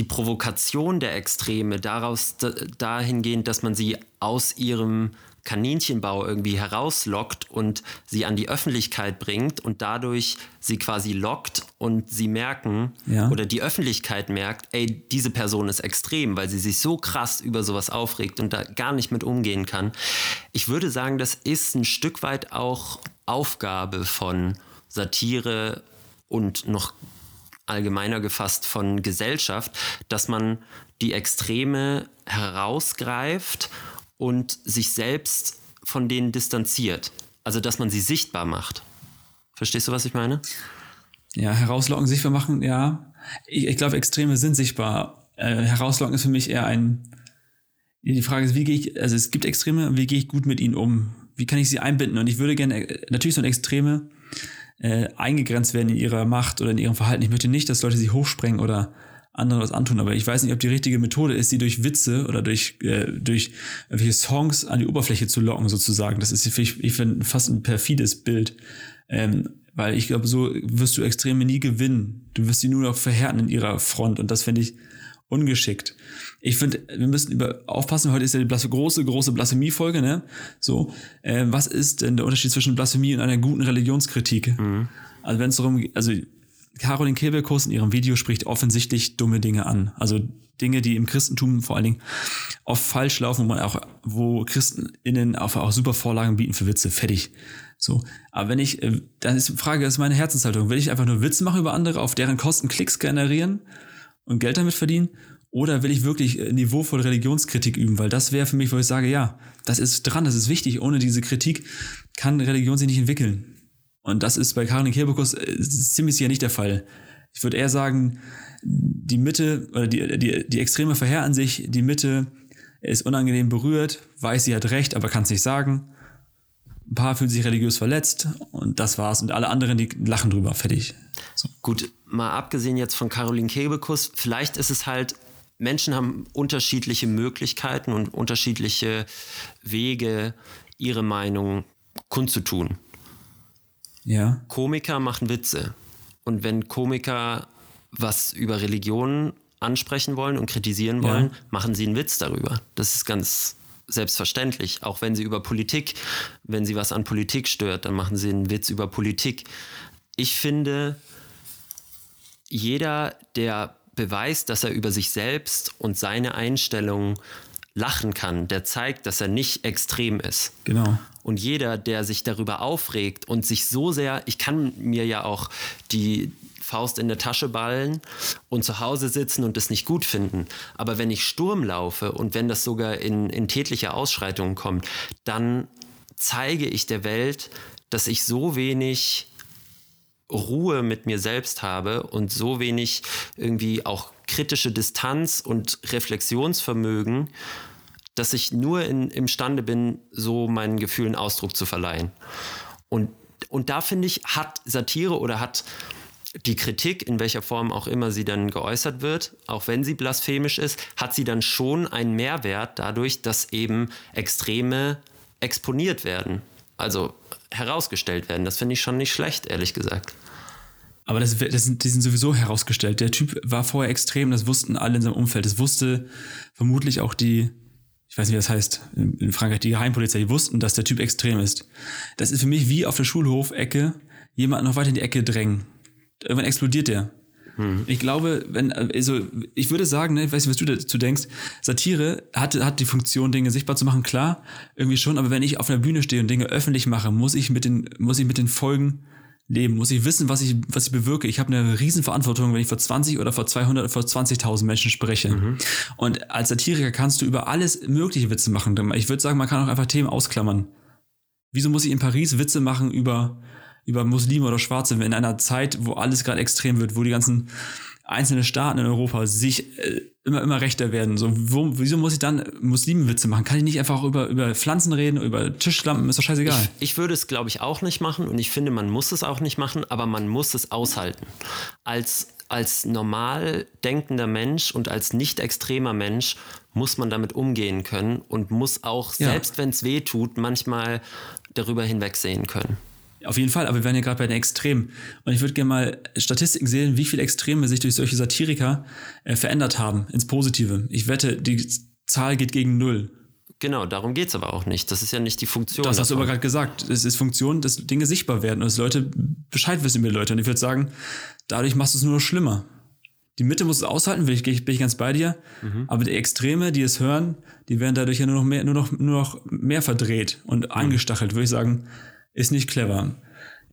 die Provokation der Extreme daraus dahingehend, dass man sie aus ihrem Kaninchenbau irgendwie herauslockt und sie an die Öffentlichkeit bringt und dadurch sie quasi lockt und sie merken ja. oder die Öffentlichkeit merkt, ey, diese Person ist extrem, weil sie sich so krass über sowas aufregt und da gar nicht mit umgehen kann. Ich würde sagen, das ist ein Stück weit auch Aufgabe von Satire und noch allgemeiner gefasst von Gesellschaft, dass man die Extreme herausgreift und sich selbst von denen distanziert. Also dass man sie sichtbar macht. Verstehst du, was ich meine? Ja, herauslocken, sichtbar machen, ja. Ich, ich glaube, Extreme sind sichtbar. Äh, herauslocken ist für mich eher ein. Die Frage ist, wie gehe ich, also es gibt Extreme, wie gehe ich gut mit ihnen um? Wie kann ich sie einbinden? Und ich würde gerne, äh, natürlich so ein Extreme äh, eingegrenzt werden in ihrer Macht oder in ihrem Verhalten. Ich möchte nicht, dass Leute sie hochsprengen oder anderen was antun, aber ich weiß nicht, ob die richtige Methode ist, sie durch Witze oder durch, äh, durch irgendwelche Songs an die Oberfläche zu locken, sozusagen. Das ist, ich, ich finde, fast ein perfides Bild. Ähm, weil ich glaube, so wirst du Extreme nie gewinnen. Du wirst sie nur noch verhärten in ihrer Front und das finde ich ungeschickt. Ich finde, wir müssen über aufpassen, heute ist ja die Blasse, große, große Blasphemie-Folge, ne? So, äh, was ist denn der Unterschied zwischen Blasphemie und einer guten Religionskritik? Mhm. Also wenn es darum, also Caroline Kebekus in ihrem Video spricht offensichtlich dumme Dinge an. Also Dinge, die im Christentum vor allen Dingen oft falsch laufen, wo man auch, wo ChristenInnen auch, auch super Vorlagen bieten für Witze. Fertig. So. Aber wenn ich, äh, dann ist die Frage, das ist meine Herzenshaltung. Will ich einfach nur Witze machen über andere, auf deren Kosten Klicks generieren? Und Geld damit verdienen? Oder will ich wirklich äh, niveauvoll Religionskritik üben? Weil das wäre für mich, wo ich sage, ja, das ist dran, das ist wichtig. Ohne diese Kritik kann Religion sich nicht entwickeln. Und das ist bei Karin Kebekus äh, ziemlich sicher nicht der Fall. Ich würde eher sagen, die Mitte oder die, die, die extreme Verheer an sich, die Mitte ist unangenehm berührt, weiß, sie hat recht, aber kann es nicht sagen. Ein paar fühlen sich religiös verletzt und das war's. Und alle anderen, die lachen drüber, fertig. So. Gut, mal abgesehen jetzt von Caroline Kebekus, vielleicht ist es halt, Menschen haben unterschiedliche Möglichkeiten und unterschiedliche Wege, ihre Meinung kundzutun. Ja. Komiker machen Witze. Und wenn Komiker was über Religion ansprechen wollen und kritisieren wollen, ja. machen sie einen Witz darüber. Das ist ganz selbstverständlich. Auch wenn sie über Politik, wenn sie was an Politik stört, dann machen sie einen Witz über Politik. Ich finde, jeder, der beweist, dass er über sich selbst und seine Einstellung lachen kann, der zeigt, dass er nicht extrem ist. Genau. Und jeder, der sich darüber aufregt und sich so sehr, ich kann mir ja auch die Faust in der Tasche ballen und zu Hause sitzen und es nicht gut finden. Aber wenn ich Sturm laufe und wenn das sogar in, in tätliche Ausschreitungen kommt, dann zeige ich der Welt, dass ich so wenig Ruhe mit mir selbst habe und so wenig irgendwie auch kritische Distanz und Reflexionsvermögen, dass ich nur in, imstande bin, so meinen Gefühlen Ausdruck zu verleihen. Und, und da finde ich, hat Satire oder hat die Kritik, in welcher Form auch immer sie dann geäußert wird, auch wenn sie blasphemisch ist, hat sie dann schon einen Mehrwert dadurch, dass eben Extreme exponiert werden. Also herausgestellt werden. Das finde ich schon nicht schlecht, ehrlich gesagt. Aber das, das sind, die sind sowieso herausgestellt. Der Typ war vorher extrem, das wussten alle in seinem Umfeld. Das wusste vermutlich auch die, ich weiß nicht, wie das heißt, in Frankreich, die Geheimpolizei, die wussten, dass der Typ extrem ist. Das ist für mich wie auf der Schulhofecke jemanden noch weiter in die Ecke drängen. Irgendwann explodiert der. Hm. Ich glaube, wenn, also ich würde sagen, ne, ich weiß nicht, was du dazu denkst, Satire hat, hat die Funktion, Dinge sichtbar zu machen, klar, irgendwie schon, aber wenn ich auf einer Bühne stehe und Dinge öffentlich mache, muss ich mit den, muss ich mit den Folgen leben, muss ich wissen, was ich, was ich bewirke. Ich habe eine Riesenverantwortung, wenn ich vor 20 oder vor 200 oder vor 20.000 Menschen spreche. Mhm. Und als Satiriker kannst du über alles mögliche Witze machen. Ich würde sagen, man kann auch einfach Themen ausklammern. Wieso muss ich in Paris Witze machen über über Muslime oder Schwarze in einer Zeit, wo alles gerade extrem wird, wo die ganzen einzelnen Staaten in Europa sich äh, immer, immer rechter werden. So, wo, wieso muss ich dann Muslimenwitze machen? Kann ich nicht einfach über, über Pflanzen reden, über Tischlampen? Ist doch scheißegal. Ich, ich würde es, glaube ich, auch nicht machen und ich finde, man muss es auch nicht machen, aber man muss es aushalten. Als, als normal denkender Mensch und als nicht extremer Mensch muss man damit umgehen können und muss auch, ja. selbst wenn es weh tut, manchmal darüber hinwegsehen können. Auf jeden Fall, aber wir werden ja gerade bei den Extremen. Und ich würde gerne mal Statistiken sehen, wie viele Extreme sich durch solche Satiriker äh, verändert haben ins Positive. Ich wette, die Zahl geht gegen null. Genau, darum geht es aber auch nicht. Das ist ja nicht die Funktion. Das hast davon. du aber gerade gesagt. Es ist Funktion, dass Dinge sichtbar werden und dass Leute Bescheid wissen über Leute. Und ich würde sagen, dadurch machst du es nur noch schlimmer. Die Mitte muss es aushalten, bin ich, bin ich ganz bei dir. Mhm. Aber die Extreme, die es hören, die werden dadurch ja nur noch mehr, nur noch, nur noch mehr verdreht und mhm. angestachelt, würde ich sagen ist nicht clever.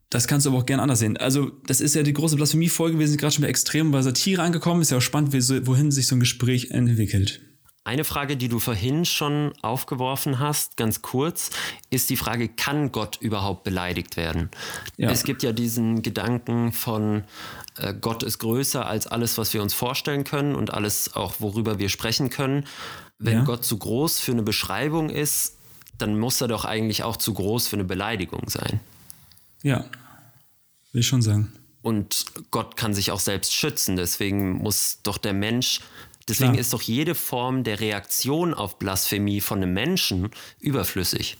Das kannst du aber auch gerne anders sehen. Also, das ist ja die große Blasphemie-Folge. Wir sind gerade schon bei Extrem bei Satire angekommen. Ist ja auch spannend, wohin sich so ein Gespräch entwickelt. Eine Frage, die du vorhin schon aufgeworfen hast, ganz kurz, ist die Frage, kann Gott überhaupt beleidigt werden? Ja. Es gibt ja diesen Gedanken von, äh, Gott ist größer als alles, was wir uns vorstellen können und alles auch, worüber wir sprechen können. Wenn ja. Gott zu groß für eine Beschreibung ist, dann muss er doch eigentlich auch zu groß für eine Beleidigung sein. Ja, will ich schon sagen. Und Gott kann sich auch selbst schützen, deswegen muss doch der Mensch, deswegen Klar. ist doch jede Form der Reaktion auf Blasphemie von einem Menschen überflüssig.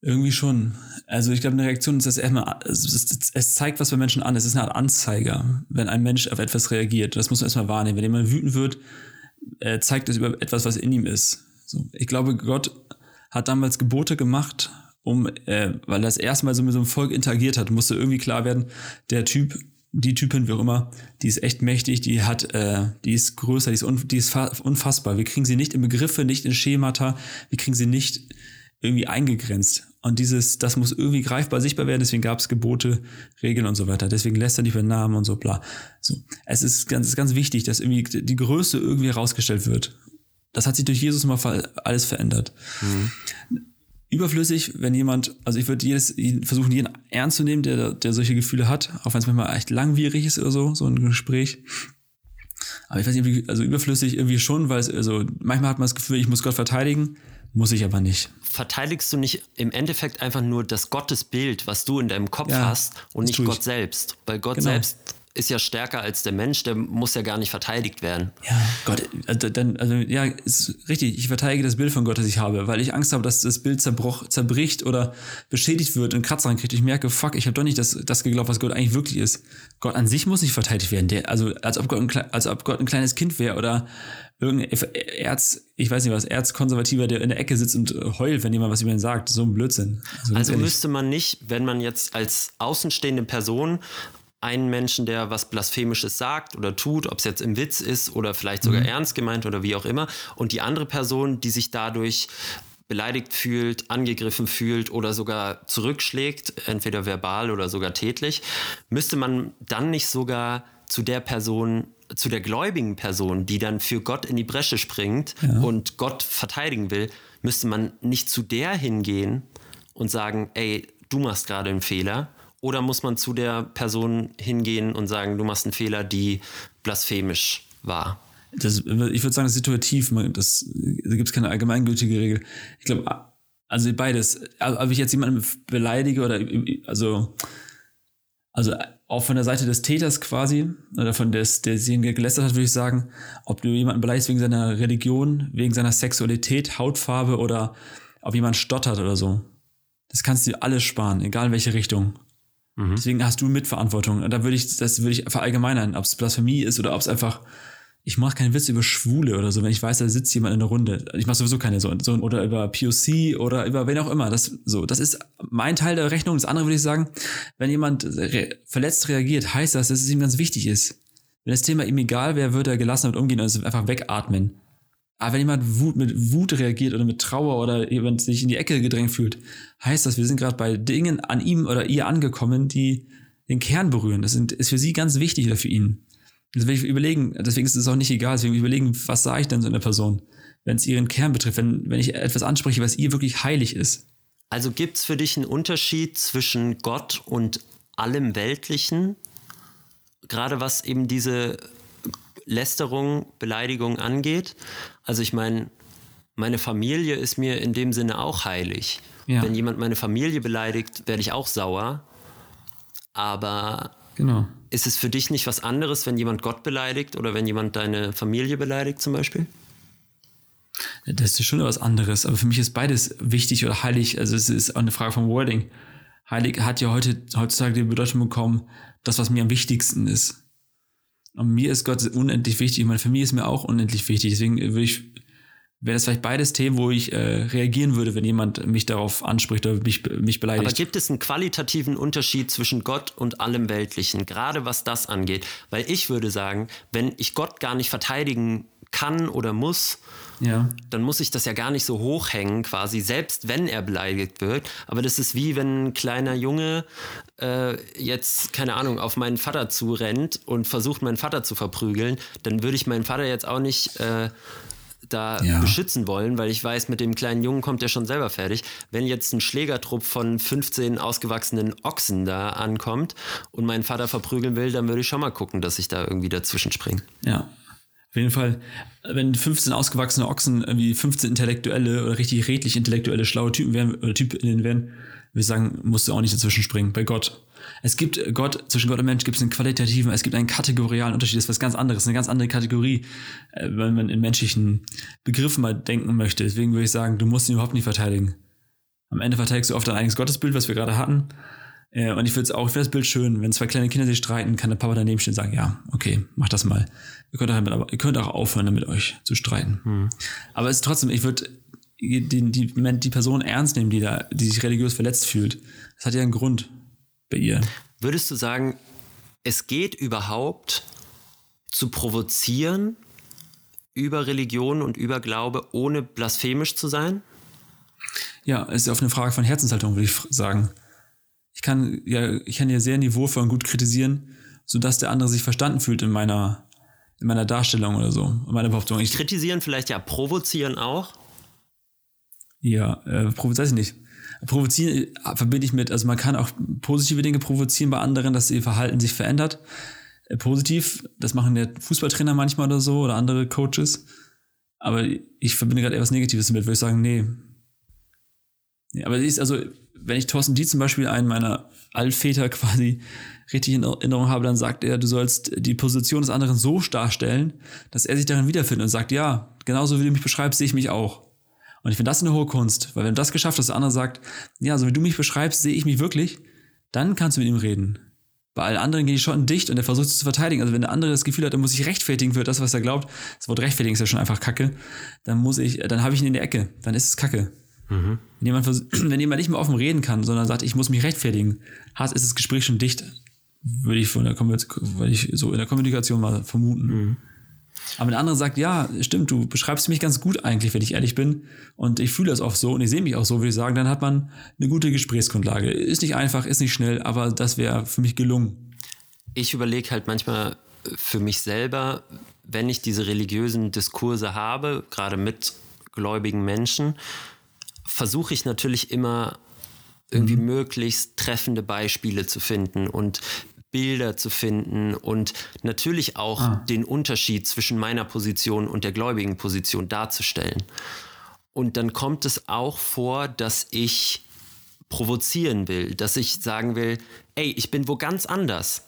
Irgendwie schon. Also ich glaube, eine Reaktion ist das erstmal, es zeigt was bei Menschen an. Es ist eine Art Anzeiger, wenn ein Mensch auf etwas reagiert. Das muss man erstmal wahrnehmen. Wenn jemand wütend wird, äh, zeigt es über etwas, was in ihm ist. So, ich glaube, Gott hat damals Gebote gemacht, um, äh, weil er das erste Mal so mit so einem Volk interagiert hat, musste irgendwie klar werden, der Typ, die Typin, wie auch immer, die ist echt mächtig, die hat, äh, die ist größer, die ist, un, die ist unfassbar. Wir kriegen sie nicht in Begriffe, nicht in Schemata, wir kriegen sie nicht irgendwie eingegrenzt. Und dieses, das muss irgendwie greifbar sichtbar werden, deswegen gab es Gebote, Regeln und so weiter. Deswegen lässt er nicht mehr Namen und so, bla. So. Es ist ganz, ist ganz wichtig, dass irgendwie die Größe irgendwie herausgestellt wird. Das hat sich durch Jesus mal alles verändert. Überflüssig, wenn jemand, also ich würde jedes, versuchen, jeden ernst zu nehmen, der, der solche Gefühle hat, auch wenn es manchmal echt langwierig ist oder so, so ein Gespräch. Aber ich weiß nicht, also überflüssig irgendwie schon, weil es, also manchmal hat man das Gefühl, ich muss Gott verteidigen, muss ich aber nicht. Verteidigst du nicht im Endeffekt einfach nur das Gottesbild, was du in deinem Kopf Ja, hast und nicht. Gott selbst? Weil Gott Genau. selbst ist ja stärker als der Mensch, der muss ja gar nicht verteidigt werden. Ja, Gott, also dann, also ja, ist richtig. Ich verteidige das Bild von Gott, das ich habe, weil ich Angst habe, dass das Bild zerbroch, zerbricht oder beschädigt wird und Kratzer reinkriegt. Ich merke, fuck, ich habe doch nicht das, das geglaubt, was Gott eigentlich wirklich ist. Gott an sich muss nicht verteidigt werden. Der, also als ob Gott ein, als ob Gott ein kleines Kind wäre oder irgendein Erz, ich weiß nicht was, Erzkonservativer, der in der Ecke sitzt und heult, wenn jemand was über ihn sagt. So ein Blödsinn. Also ehrlich. müsste man nicht, wenn man jetzt als außenstehende Person einen Menschen, der was Blasphemisches sagt oder tut, ob es jetzt im Witz ist oder vielleicht sogar Mhm. ernst gemeint oder wie auch immer, und die andere Person, die sich dadurch beleidigt fühlt, angegriffen fühlt oder sogar zurückschlägt, entweder verbal oder sogar tätlich, müsste man dann nicht sogar zu der Person, zu der gläubigen Person, die dann für Gott in die Bresche springt und Gott verteidigen will, müsste man nicht zu der hingehen und sagen, ey, du machst gerade einen Fehler? Oder muss man zu der Person hingehen und sagen, du machst einen Fehler, die blasphemisch war? Das, ich würde sagen, das ist situativ. Das, da gibt es keine allgemeingültige Regel. Ich glaube, also beides. Also, ob ich jetzt jemanden beleidige oder also, also auch von der Seite des Täters quasi, oder von des, der sie gelästert hat, würde ich sagen, ob du jemanden beleidigst wegen seiner Religion, wegen seiner Sexualität, Hautfarbe oder ob jemand stottert oder so. Das kannst du dir alles sparen, egal in welche Richtung. Deswegen hast du Mitverantwortung. Und da würde ich, das würde ich verallgemeinern, ob es Blasphemie ist oder ob es einfach, ich mache keinen Witz über Schwule oder so, wenn ich weiß, da sitzt jemand in der Runde. Ich mache sowieso keine so, so oder über POC oder über wen auch immer. Das so, das ist mein Teil der Rechnung. Das andere würde ich sagen, wenn jemand re verletzt reagiert, heißt das, dass es ihm ganz wichtig ist. Wenn das Thema ihm egal wäre, würde er gelassen damit umgehen und es einfach wegatmen. Aber wenn jemand Wut, mit Wut reagiert oder mit Trauer oder jemand sich in die Ecke gedrängt fühlt, heißt das, wir sind gerade bei Dingen an ihm oder ihr angekommen, die den Kern berühren. Das sind, ist für sie ganz wichtig oder für ihn. Deswegen überlegen, deswegen ist es auch nicht egal, deswegen überlegen, was sage ich denn so einer Person, wenn es ihren Kern betrifft, wenn, wenn ich etwas anspreche, was ihr wirklich heilig ist. Also gibt es für dich einen Unterschied zwischen Gott und allem Weltlichen? Gerade was eben diese Lästerung, Beleidigung angeht. Also ich meine, meine Familie ist mir in dem Sinne auch heilig. Ja. Wenn jemand meine Familie beleidigt, werde ich auch sauer. Aber Genau. ist es für dich nicht was anderes, wenn jemand Gott beleidigt oder wenn jemand deine Familie beleidigt zum Beispiel? Das ist schon was anderes, aber für mich ist beides wichtig oder heilig. Also es ist auch eine Frage vom Wording. Heilig hat ja heute, heutzutage die Bedeutung bekommen, das, was mir am wichtigsten ist. Und mir ist Gott unendlich wichtig, und meine Familie ist mir auch unendlich wichtig. Deswegen würde ich, wäre das vielleicht beides Themen, wo ich äh, reagieren würde, wenn jemand mich darauf anspricht oder mich, mich beleidigt. Aber gibt es einen qualitativen Unterschied zwischen Gott und allem Weltlichen, gerade was das angeht? Weil ich würde sagen, wenn ich Gott gar nicht verteidigen kann oder muss, ja. dann muss ich das ja gar nicht so hochhängen, quasi, selbst wenn er beleidigt wird. Aber das ist wie wenn ein kleiner Junge äh, jetzt, keine Ahnung, auf meinen Vater zurennt und versucht, meinen Vater zu verprügeln, dann würde ich meinen Vater jetzt auch nicht äh, da Ja. beschützen wollen, weil ich weiß, mit dem kleinen Jungen kommt er schon selber fertig. Wenn jetzt ein Schlägertrupp von 15 ausgewachsenen Ochsen da ankommt und meinen Vater verprügeln will, dann würde ich schon mal gucken, dass ich da irgendwie dazwischen springe. Ja. Auf jeden Fall, wenn 15 ausgewachsene Ochsen irgendwie 15 intellektuelle oder richtig redlich intellektuelle, schlaue Typen wären oder Typinnen wären, ich sagen, musst du auch nicht dazwischen springen. Bei Gott. Es gibt Gott, zwischen Gott und Mensch gibt es einen qualitativen, es gibt einen kategorialen Unterschied, das ist was ganz anderes, eine ganz andere Kategorie, äh, wenn man in menschlichen Begriffen mal denken möchte. Deswegen würde ich sagen, du musst ihn überhaupt nicht verteidigen. Am Ende verteidigst du oft dein eigenes Gottesbild, was wir gerade hatten. Äh, Und ich würde es auch, ich finde das Bild schön, wenn zwei kleine Kinder sich streiten, kann der Papa daneben stehen und sagen, ja, okay, mach das mal. Ihr könnt, damit, aber, ihr könnt auch aufhören, damit euch zu streiten. Aber es ist trotzdem, ich würde die, die, die Person ernst nehmen, die da, die sich religiös verletzt fühlt. Das hat ja einen Grund bei ihr. Würdest du sagen, es geht überhaupt zu provozieren über Religion und über Glaube, ohne blasphemisch zu sein? Ja, ist ja auf eine Frage von Herzenshaltung, würde ich sagen. Ich kann ja, ich kann ja sehr niveauvoll und gut kritisieren, sodass der andere sich verstanden fühlt in meiner, in meiner Darstellung oder so, in meiner Behauptung. Ich, Kritisieren vielleicht ja, provozieren auch. ja, äh, provo- weiß ich nicht. Provozieren äh, verbinde ich mit, also man kann auch positive Dinge provozieren bei anderen, dass ihr Verhalten sich verändert. Äh, positiv, das machen ja Fußballtrainer manchmal oder so oder andere Coaches. Aber ich verbinde gerade eher was Negatives damit, würde ich sagen, nee. nee aber es ist also, wenn ich Thorsten Die zum Beispiel, einen meiner Altväter quasi richtig in Erinnerung habe, dann sagt er, du sollst die Position des anderen so darstellen, dass er sich darin wiederfindet und sagt, ja, genauso wie du mich beschreibst, sehe ich mich auch. Und ich finde das eine hohe Kunst, weil wenn du das geschafft hast, der andere sagt, ja, so wie du mich beschreibst, sehe ich mich wirklich, dann kannst du mit ihm reden. Bei allen anderen gehen die Schotten dicht und er versucht es zu verteidigen. Also wenn der andere das Gefühl hat, er muss sich rechtfertigen für das, was er glaubt, das Wort rechtfertigen ist ja schon einfach Kacke, dann muss ich, dann habe ich ihn in der Ecke. Dann ist es Kacke. Wenn, jemand, wenn jemand nicht mehr offen reden kann, sondern sagt, ich muss mich rechtfertigen, hat, ist das Gespräch schon dicht. Würde ich von der würde ich so in der Kommunikation mal vermuten. Aber der andere sagt, ja, stimmt, du beschreibst mich ganz gut eigentlich, wenn ich ehrlich bin. Und ich fühle das auch so und ich sehe mich auch so, würde ich sagen, dann hat man eine gute Gesprächsgrundlage. Ist nicht einfach, ist nicht schnell, aber das wäre für mich gelungen. ich überlege halt manchmal für mich selber, wenn ich diese religiösen Diskurse habe, gerade mit gläubigen Menschen, versuche ich natürlich immer irgendwie möglichst treffende Beispiele zu finden und Bilder zu finden und natürlich auch den Unterschied zwischen meiner Position und der gläubigen Position darzustellen. Und dann kommt es auch vor, dass ich provozieren will, dass ich sagen will, ey, ich bin wo ganz anders.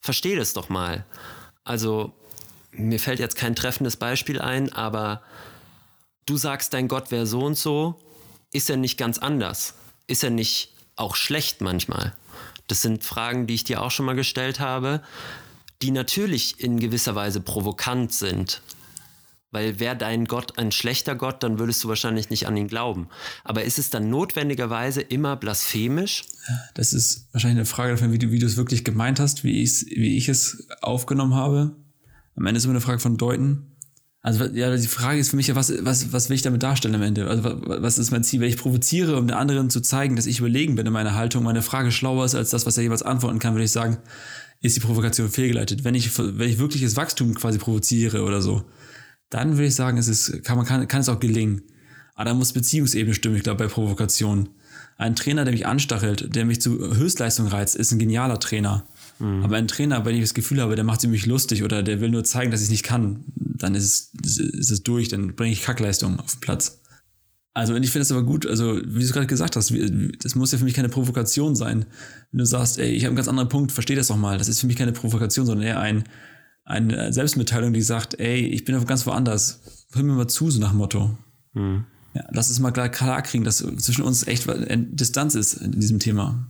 Versteh das doch mal. Also, mir fällt jetzt kein treffendes Beispiel ein, aber du sagst, dein Gott wäre so und so, ist er nicht ganz anders? Ist er nicht auch schlecht manchmal? Das sind Fragen, die ich dir auch schon mal gestellt habe, die natürlich in gewisser Weise provokant sind. Weil wäre dein Gott ein schlechter Gott, dann würdest du wahrscheinlich nicht an ihn glauben. Aber ist es dann notwendigerweise immer blasphemisch? Das ist wahrscheinlich eine Frage davon, wie du, wie du es wirklich gemeint hast, wie, wie ich es aufgenommen habe. Am Ende ist immer eine Frage von Deuten. Also ja, die Frage ist für mich ja, was, was, was will ich damit darstellen am Ende? Also wa- was ist mein Ziel? Wenn ich provoziere, um den anderen zu zeigen, dass ich überlegen bin in meiner Haltung, meine Frage schlauer ist als das, was er jeweils antworten kann, würde ich sagen, ist die Provokation fehlgeleitet. Wenn ich, wenn ich wirkliches Wachstum quasi provoziere oder so, dann würde ich sagen, es ist, kann, man kann, kann es auch gelingen. Aber da muss Beziehungsebene stimmen, ich glaube, bei Provokation. Ein Trainer, der mich anstachelt, der mich zu Höchstleistung reizt, ist ein genialer Trainer. Aber ein Trainer, dem ich das Gefühl habe, der macht sie mich lustig oder der will nur zeigen, dass ich es nicht kann, dann ist es, ist es durch, dann bringe ich Kackleistung auf den Platz. Also, und ich finde es aber gut, also, wie du es gerade gesagt hast, das muss ja für mich keine Provokation sein. Wenn du sagst, ey, ich habe einen ganz anderen Punkt, versteh das doch mal. Das ist für mich keine Provokation, sondern eher ein, eine Selbstmitteilung, die sagt, ey, ich bin auf ganz woanders. Hör mir mal zu, so nach dem Motto. Ja, lass es mal klar, klar kriegen, dass zwischen uns echt eine Distanz ist in diesem Thema.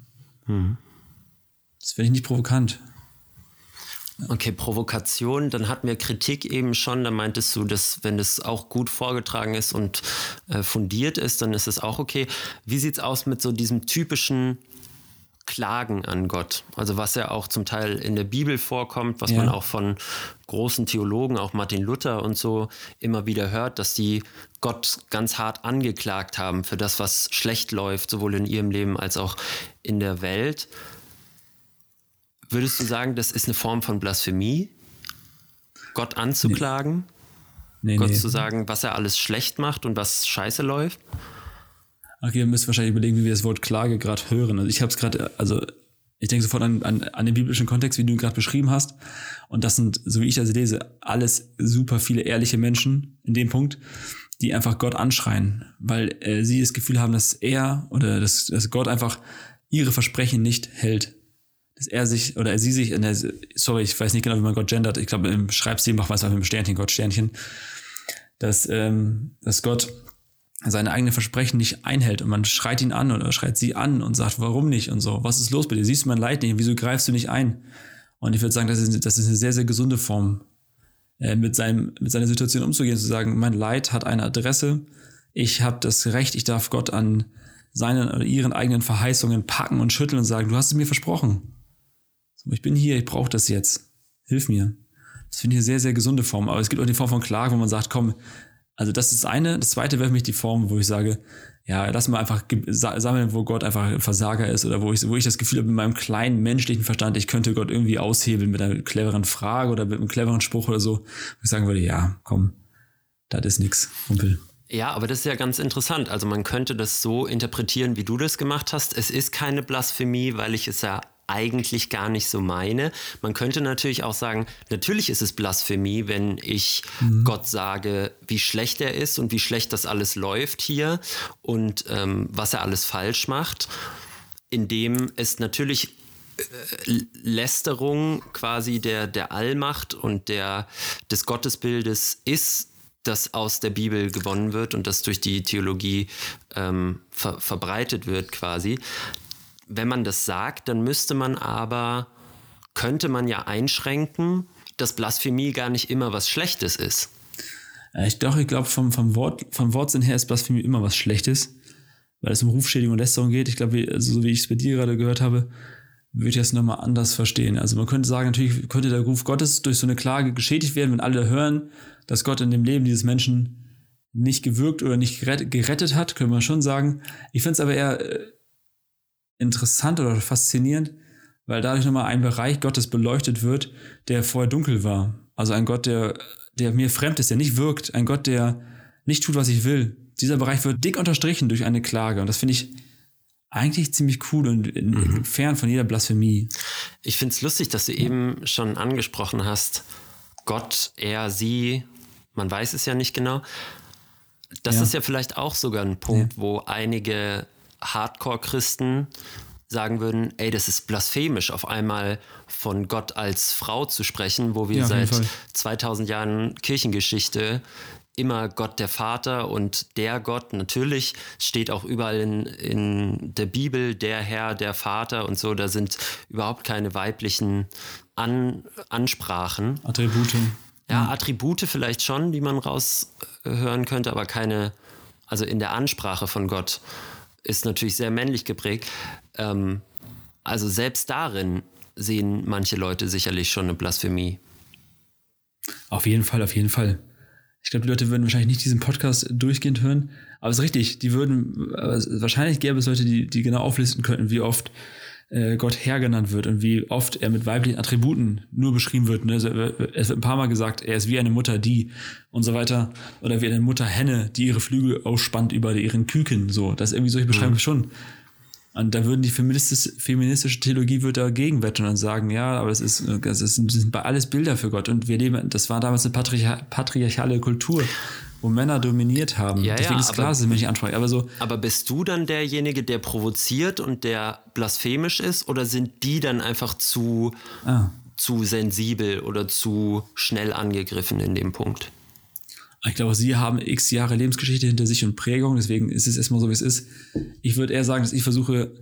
Das finde ich nicht provokant. Okay, Provokation, dann hatten wir Kritik eben schon, da meintest du, dass wenn das auch gut vorgetragen ist und äh, fundiert ist, dann ist es auch okay. Wie sieht's aus mit so diesem typischen Klagen an Gott? Also was ja auch zum Teil in der Bibel vorkommt, was Ja. man auch von großen Theologen, auch Martin Luther und so immer wieder hört, dass die Gott ganz hart angeklagt haben für das, was schlecht läuft, sowohl in ihrem Leben als auch in der Welt. Würdest du sagen, das ist eine Form von Blasphemie? Gott anzuklagen? Nee, Gott nee. zu sagen, was er alles schlecht macht und was scheiße läuft? Okay, ihr müsst wahrscheinlich überlegen, wie wir das Wort Klage gerade hören. Also ich habe es gerade, also ich denke sofort an, an, an den biblischen Kontext, wie du ihn gerade beschrieben hast. Und das sind, so wie ich das lese, alles super viele ehrliche Menschen in dem Punkt, die einfach Gott anschreien, weil äh, sie das Gefühl haben, dass er oder dass, dass Gott einfach ihre Versprechen nicht hält. Dass er sich oder sie sich in der, sorry, ich weiß nicht genau, wie man Gott gendert, ich glaube im Schreibstil macht man es einfach mit dem Sternchen, Gott Sternchen, dass, ähm, dass Gott seine eigenen Versprechen nicht einhält und man schreit ihn an oder schreit sie an und sagt, warum nicht und so, was ist los bei dir? Siehst du mein Leid nicht? Wieso greifst du nicht ein? Und ich würde sagen, das ist, das ist eine sehr, sehr gesunde Form, äh, mit, seinem, mit seiner Situation umzugehen, zu sagen, mein Leid hat eine Adresse, ich habe das Recht, ich darf Gott an seinen oder ihren eigenen Verheißungen packen und schütteln und sagen, du hast es mir versprochen. Ich bin hier, ich brauche das jetzt. Hilf mir. Das finde ich eine sehr, sehr gesunde Form. Aber es gibt auch die Form von Klage, wo man sagt, komm, Also das ist eine. Das zweite wäre für mich die Form, wo ich sage, ja, lass mal einfach sammeln, wo Gott einfach ein Versager ist oder wo ich, wo ich das Gefühl habe, mit meinem kleinen menschlichen Verstand, ich könnte Gott irgendwie aushebeln mit einer cleveren Frage oder mit einem cleveren Spruch oder so, wo ich sagen würde, ja, komm, das ist nix, Kumpel. Ja, aber das ist ja ganz interessant. Also man könnte das so interpretieren, wie du das gemacht hast. Es ist keine Blasphemie, weil ich es ja eigentlich gar nicht so meine. Man könnte natürlich auch sagen, natürlich ist es Blasphemie, wenn ich Gott sage, wie schlecht er ist und wie schlecht das alles läuft hier und ähm, was er alles falsch macht, indem es natürlich äh, Lästerung quasi der, der Allmacht und der, des Gottesbildes ist, das aus der Bibel gewonnen wird und das durch die Theologie ähm, ver verbreitet wird quasi. Wenn man das sagt, dann müsste man aber, könnte man ja einschränken, dass Blasphemie gar nicht immer was Schlechtes ist. Ja, ich doch, ich glaube, vom, vom, Wort, vom Wortsinn her ist Blasphemie immer was Schlechtes, weil es um Rufschädigung und Lästerung geht. Ich glaube, also, so wie ich es bei dir gerade gehört habe, würde ich das nochmal anders verstehen. Also man könnte sagen, natürlich könnte der Ruf Gottes durch so eine Klage geschädigt werden, wenn alle hören, dass Gott in dem Leben dieses Menschen nicht gewirkt oder nicht gerettet, gerettet hat, können wir schon sagen. Ich finde es aber eher äh, interessant oder faszinierend, weil dadurch nochmal ein Bereich Gottes beleuchtet wird, der vorher dunkel war. Also ein Gott, der, der mir fremd ist, der nicht wirkt, ein Gott, der nicht tut, was ich will. Dieser Bereich wird dick unterstrichen durch eine Klage. Und das finde ich eigentlich ziemlich cool und in, fern von jeder Blasphemie. Ich finde es lustig, dass du eben schon angesprochen hast, Gott, er, sie, man weiß es ja nicht genau. Das Ja. ist ja vielleicht auch sogar ein Punkt, wo einige Hardcore-Christen sagen würden, ey, das ist blasphemisch, auf einmal von Gott als Frau zu sprechen, wo wir Ja, seit Fall. 2000 Jahren Kirchengeschichte immer Gott der Vater und der Gott, natürlich steht auch überall in, in der Bibel der Herr, der Vater und so, da sind überhaupt keine weiblichen An Ansprachen. Attribute. Ja, Attribute vielleicht schon, die man raushören könnte, aber keine, also in der Ansprache von Gott ist natürlich sehr männlich geprägt. Ähm, also selbst darin sehen manche Leute sicherlich schon eine Blasphemie. Auf jeden Fall, auf jeden Fall. Ich glaube, die Leute würden wahrscheinlich nicht diesen Podcast durchgehend hören. Aber es ist richtig, die würden, es- wahrscheinlich gäbe es Leute, die, die genau auflisten könnten, wie oft äh, Gott Herr genannt wird und wie oft er mit weiblichen Attributen nur beschrieben wird. Ne? Es wird ein paar Mal gesagt, er ist wie eine Mutter, die und so weiter. Oder wie eine Mutter Henne, die ihre Flügel ausspannt über ihren Küken. So, das ist irgendwie solche Beschreibungen schon. Und da würden die feministische, feministische Theologie würde dagegen wetten und sagen, ja, aber es ist, das ist, das sind alles Bilder für Gott. Und wir leben, das war damals eine patriarcha patriarchale Kultur, wo Männer dominiert haben. Ja, ja, Deswegen ist klar, aber- dass mich anspricht. Aber so, Aber bist du dann derjenige, der provoziert und der blasphemisch ist? Oder sind die dann einfach zu, ah, zu sensibel oder zu schnell angegriffen in dem Punkt? Ich glaube, sie haben x Jahre Lebensgeschichte hinter sich und Prägung, deswegen ist es erstmal so, wie es ist. Ich würde eher sagen, dass ich versuche,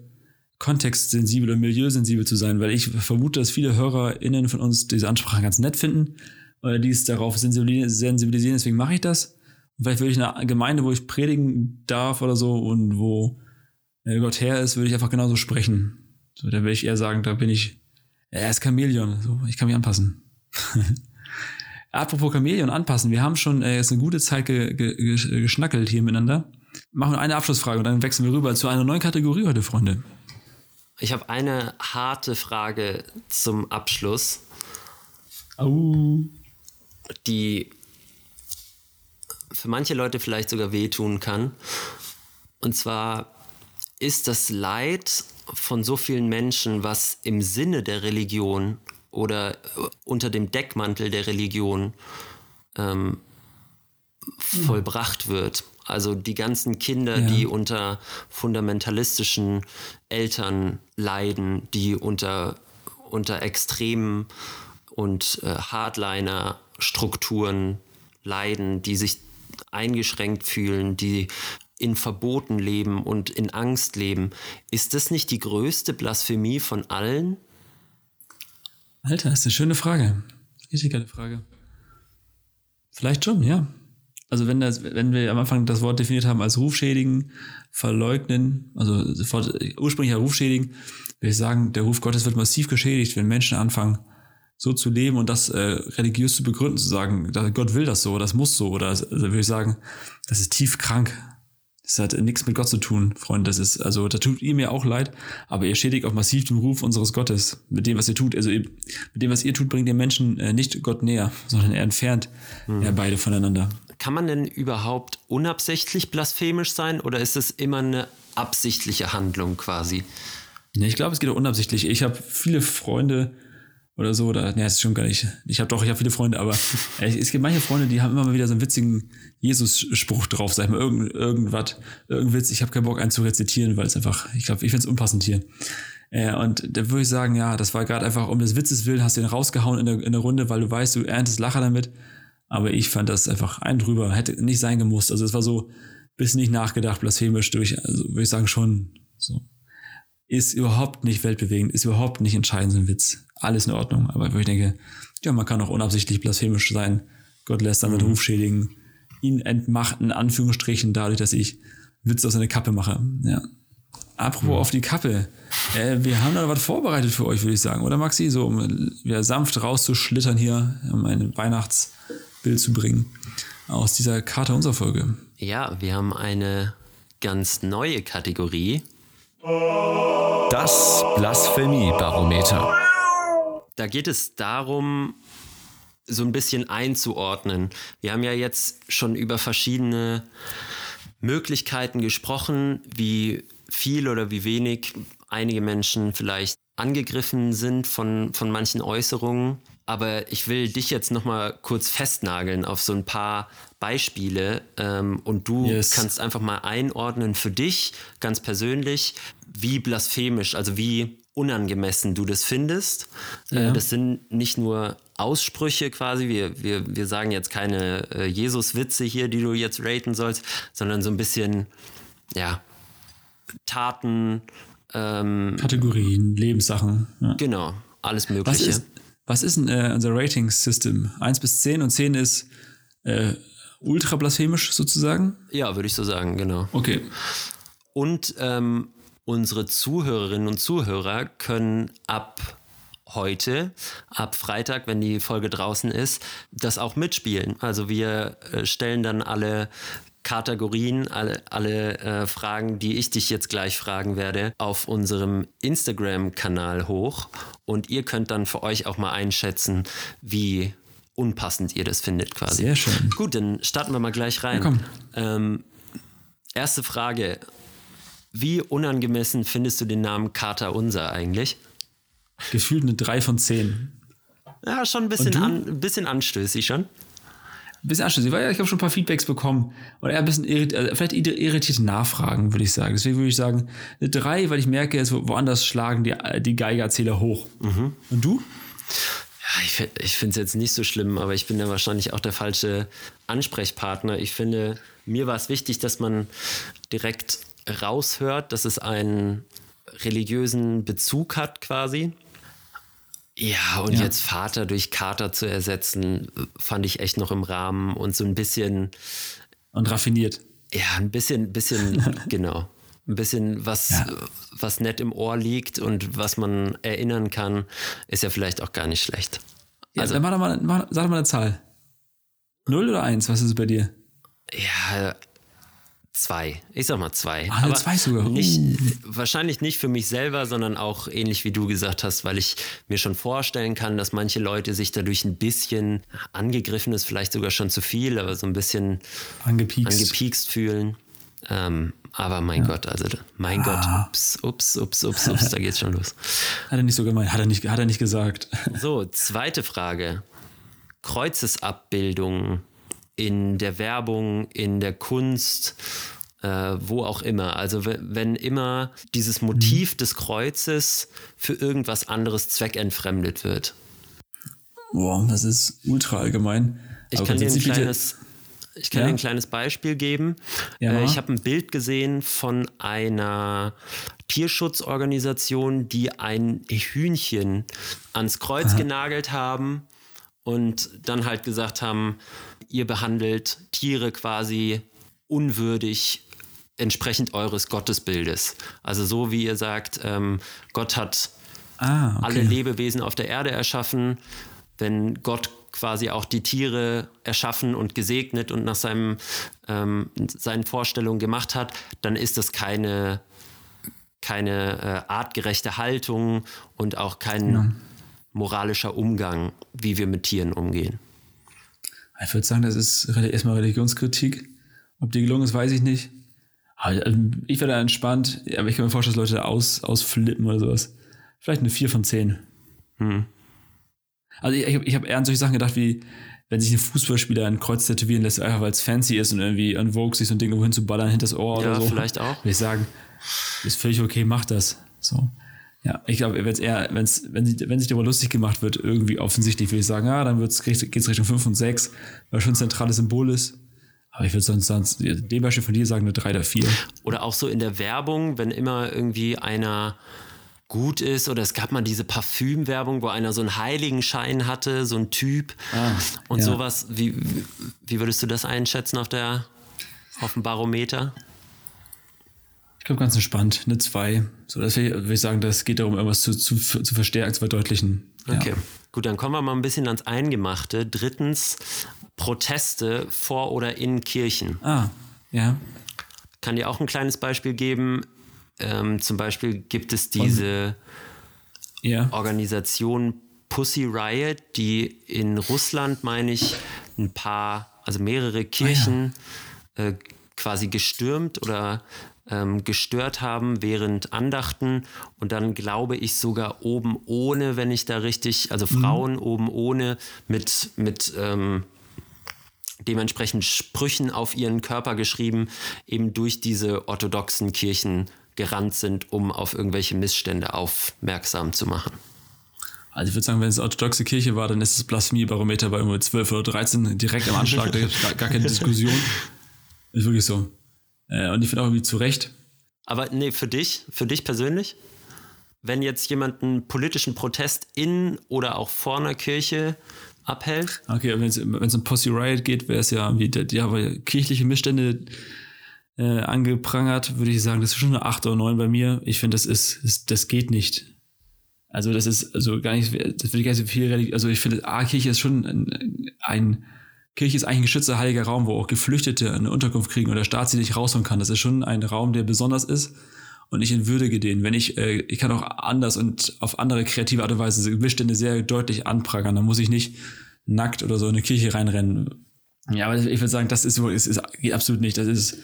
kontextsensibel und milieusensibel zu sein, weil ich vermute, dass viele HörerInnen von uns diese Ansprache ganz nett finden oder die es darauf sensibilisieren, deswegen mache ich das. Und vielleicht würde ich in einer Gemeinde, wo ich predigen darf oder so und wo äh, Gott her ist, würde ich einfach genauso sprechen. So, da würde ich eher sagen, da bin ich, er ist Chamäleon, so, ich kann mich anpassen. Apropos Chamäleon anpassen, wir haben schon äh, jetzt eine gute Zeit ge ge ge geschnackelt hier miteinander. Machen wir eine Abschlussfrage und dann wechseln wir rüber zu einer neuen Kategorie heute, Freunde. Ich habe eine harte Frage zum Abschluss, Au. die für manche Leute vielleicht sogar wehtun kann. Und zwar ist das Leid von so vielen Menschen, was im Sinne der Religion oder äh, unter dem Deckmantel der Religion ähm, vollbracht wird. Also die ganzen Kinder, Ja. die unter fundamentalistischen Eltern leiden, die unter, unter extremen und äh, Hardliner-Strukturen leiden, die sich eingeschränkt fühlen, die in Verboten leben und in Angst leben. Ist das nicht die größte Blasphemie von allen? Alter, ist eine schöne Frage. Richtig geile Frage. Vielleicht schon, ja. Also wenn das, wenn wir am Anfang das Wort definiert haben als Rufschädigen, verleugnen, also sofort ursprünglicher Rufschädigen, würde ich sagen, der Ruf Gottes wird massiv geschädigt, wenn Menschen anfangen, so zu leben und das äh, religiös zu begründen, zu sagen, Gott will das so, das muss so, oder also würde ich sagen, das ist tief krank. Das hat nichts mit Gott zu tun, Freunde. Das ist, also, da tut ihr mir auch leid, aber ihr schädigt auch massiv den Ruf unseres Gottes mit dem, was ihr tut. Also, ihr, mit dem, was ihr tut, bringt ihr Menschen äh, nicht Gott näher, sondern er entfernt ja, beide voneinander. Kann man denn überhaupt unabsichtlich blasphemisch sein oder ist es immer eine absichtliche Handlung quasi? Nee, ich glaube, es geht auch unabsichtlich. Ich habe viele Freunde oder so, oder, nee, das stimmt gar nicht. Ich habe doch, ich habe viele Freunde, aber es gibt manche Freunde, die haben immer mal wieder so einen witzigen Jesus-Spruch drauf, sag ich mal, irgend, irgendwas, irgendein Witz. Ich habe keinen Bock, einen zu rezitieren, weil es einfach, ich glaube, ich finde es unpassend hier. Äh, und da würde ich sagen, ja, das war gerade einfach um des Witzes willen, hast du den rausgehauen in der, in der Runde, weil du weißt, du erntest Lacher damit. Aber ich fand das einfach ein drüber, hätte nicht sein gemusst. Also es war so, bisschen nicht nachgedacht, blasphemisch durch, also würde ich sagen schon so ist überhaupt nicht weltbewegend, ist überhaupt nicht entscheidend, so ein Witz. Alles in Ordnung. Aber wo ich denke, ja, man kann auch unabsichtlich blasphemisch sein. Gott lässt damit Ruf schädigen, ihn entmachten, in Anführungsstrichen, dadurch, dass ich Witze aus seiner Kappe mache. Ja. Apropos auf die Kappe. Äh, wir haben da was vorbereitet für euch, würde ich sagen. Oder Maxi? So, um wieder sanft rauszuschlittern hier, um ein Weihnachtsbild zu bringen. Aus dieser Karte unserer Folge. Ja, wir haben eine ganz neue Kategorie. Das Blasphemie-Barometer. Da geht es darum, so ein bisschen einzuordnen. Wir haben ja jetzt schon über verschiedene Möglichkeiten gesprochen, wie viel oder wie wenig einige Menschen vielleicht angegriffen sind von, von manchen Äußerungen. Aber ich will dich jetzt noch mal kurz festnageln auf so ein paar Beispiele ähm, und du Yes. kannst einfach mal einordnen für dich ganz persönlich, wie blasphemisch, also wie unangemessen du das findest. Äh, das sind nicht nur Aussprüche quasi, wir, wir, wir sagen jetzt keine äh, Jesus-Witze hier, die du jetzt raten sollst, sondern so ein bisschen, ja, Taten, ähm, Kategorien, Lebenssachen. Ja. genau, alles Was Mögliche. ist, was ist denn äh, unser Rating-System? 1 bis 10 und 10 ist äh, ultra blasphemisch sozusagen? Ja, würde ich so sagen, genau. Okay. Und ähm, unsere Zuhörerinnen und Zuhörer können ab heute, ab Freitag, wenn die Folge draußen ist, das auch mitspielen. Also wir äh, stellen dann alle Kategorien, alle, alle äh, Fragen, die ich dich jetzt gleich fragen werde, auf unserem Instagram-Kanal hoch. Und ihr könnt dann für euch auch mal einschätzen, wie unpassend ihr das findet quasi. Sehr schön. Gut, dann starten wir mal gleich rein. Ja, komm. Ähm, erste Frage. Wie unangemessen findest du den Namen Kater Unser eigentlich? Gefühlt eine 3 von 10. Ja, schon ein bisschen, an, ein bisschen anstößig schon. Ein bisschen anschließend, weil ich habe schon ein paar Feedbacks bekommen und eher ein bisschen irrit also vielleicht irri- irritierte Nachfragen, würde ich sagen. Deswegen würde ich sagen, eine 3, weil ich merke, es wo- woanders schlagen die, die Geigerzähler hoch. Und du? Ja, ich, ich finde es jetzt nicht so schlimm, aber ich bin ja wahrscheinlich auch der falsche Ansprechpartner. Ich finde, mir war es wichtig, dass man direkt raushört, dass es einen religiösen Bezug hat quasi. Ja, und Ja. jetzt Vater durch Kater zu ersetzen, fand ich echt noch im Rahmen und so ein bisschen, Und raffiniert. ja, ein bisschen, bisschen, genau. Ein bisschen was, Ja. was nett im Ohr liegt und was man erinnern kann, ist ja vielleicht auch gar nicht schlecht. Also, dann mach doch mal, mach, sag doch mal eine Zahl. 0 oder 1? Was ist es bei dir? Ja, zwei. Ich sag mal zwei. Ah, eine zwei sogar. Uh. Nicht, Wahrscheinlich nicht für mich selber, sondern auch ähnlich wie du gesagt hast, weil ich mir schon vorstellen kann, dass manche Leute sich dadurch ein bisschen angegriffen ist, vielleicht sogar schon zu viel, aber so ein bisschen Angepiekst. angepiekst fühlen. Ähm, aber mein Gott, also mein Gott, Ah. ups, ups, ups, ups, ups, da geht's schon los. Hat er nicht so gemeint, hat er nicht, hat er nicht gesagt. So, zweite Frage. Kreuzesabbildungen in der Werbung, in der Kunst, äh, wo auch immer. Also we- wenn immer dieses Motiv Mhm. des Kreuzes für irgendwas anderes zweckentfremdet wird. Boah, das ist ultra allgemein. Ich Aber kann dir ein kleines, ich kann Ja? ein kleines Beispiel geben. Ja, äh, ich habe ein Bild gesehen von einer Tierschutzorganisation, die ein Hühnchen ans Kreuz genagelt haben und dann halt gesagt haben, ihr behandelt Tiere quasi unwürdig entsprechend eures Gottesbildes. Also so wie ihr sagt, ähm, Gott hat Ah, okay. alle Lebewesen auf der Erde erschaffen, wenn Gott quasi auch die Tiere erschaffen und gesegnet und nach seinem, ähm, seinen Vorstellungen gemacht hat, dann ist das keine, keine äh, artgerechte Haltung und auch kein moralischer Umgang, wie wir mit Tieren umgehen. Ich würde sagen, das ist erstmal Religionskritik. Ob die gelungen ist, weiß ich nicht. Aber ähm, ich wäre da entspannt, aber ich kann mir vorstellen, dass Leute aus, ausflippen oder sowas. Vielleicht eine 4 von 10. Also ich, ich habe ich hab eher an solche Sachen gedacht, wie wenn sich ein Fußballspieler ein Kreuz tätowieren lässt, einfach weil es fancy ist und irgendwie an Vogue sich so ein Ding irgendwo hinzuballern hinter das Ohr Ja, oder so. vielleicht auch. Würde ich sagen, ist völlig okay, mach das. So. Ja, ich glaube, wenn es eher, wenn's, wenn, sich- wenn sich darüber lustig gemacht wird, irgendwie offensichtlich, würde ich sagen, ja, dann wird's, geht es Richtung 5 und 6, weil schon ein zentrales Symbol ist. Aber ich würde sonst, sonst dem Beispiel von dir sagen, eine 3 oder 4. Oder auch so in der Werbung, wenn immer irgendwie einer gut ist oder es gab mal diese Parfümwerbung, wo einer so einen Heiligenschein hatte, so ein Typ und ja. sowas. Wie, wie würdest du das einschätzen auf der auf dem Barometer? Ich glaube, ganz entspannt, eine 2. So, das will ich, will ich sagen, das geht darum, irgendwas zu, zu, zu verstärken, zu verdeutlichen. Okay. Ja. Gut, dann kommen wir mal ein bisschen ans Eingemachte. Drittens, Proteste vor oder in Kirchen. Ah, ja. Kann dir auch ein kleines Beispiel geben. Ähm, zum Beispiel gibt es diese Ja. Organisation Pussy Riot, die in Russland, meine ich, ein paar, also mehrere Kirchen äh, quasi gestürmt oder ähm, gestört haben während Andachten und dann glaube ich sogar oben ohne, wenn ich da richtig, also Frauen oben ohne mit, mit ähm, dementsprechend Sprüchen auf ihren Körper geschrieben, eben durch diese orthodoxen Kirchen gerannt sind, um auf irgendwelche Missstände aufmerksam zu machen. Also ich würde sagen, wenn es orthodoxe Kirche war, dann ist das Blasphemiebarometer bei irgendwie 12 oder 13 direkt am Anschlag, da gibt es gar, gar keine Diskussion. Ist wirklich so. Äh, und ich finde auch irgendwie zu Recht. Aber nee, für dich, für dich persönlich, wenn jetzt jemand einen politischen Protest in oder auch vor einer Kirche abhält, Okay, wenn es um Pussy Riot geht, wäre es ja wie, die haben kirchliche Missstände äh, angeprangert, würde ich sagen, das ist schon eine 8 oder 9 bei mir. Ich finde, das ist, ist, das geht nicht. Also das ist also gar nicht, das will ich gar nicht so viel, also ich finde, A, Kirche ist schon ein, ein Kirche ist eigentlich ein geschützter heiliger Raum, wo auch Geflüchtete eine Unterkunft kriegen und der Staat sie nicht rausholen kann. Das ist schon ein Raum, der besonders ist und ich entwürdige den. Wenn ich, äh, ich kann auch anders und auf andere kreative Art und Weise Missstände sehr deutlich anprangern, dann muss ich nicht nackt oder so in eine Kirche reinrennen. Ja, aber ich würde sagen, das ist, ist, ist geht absolut nicht. Das ist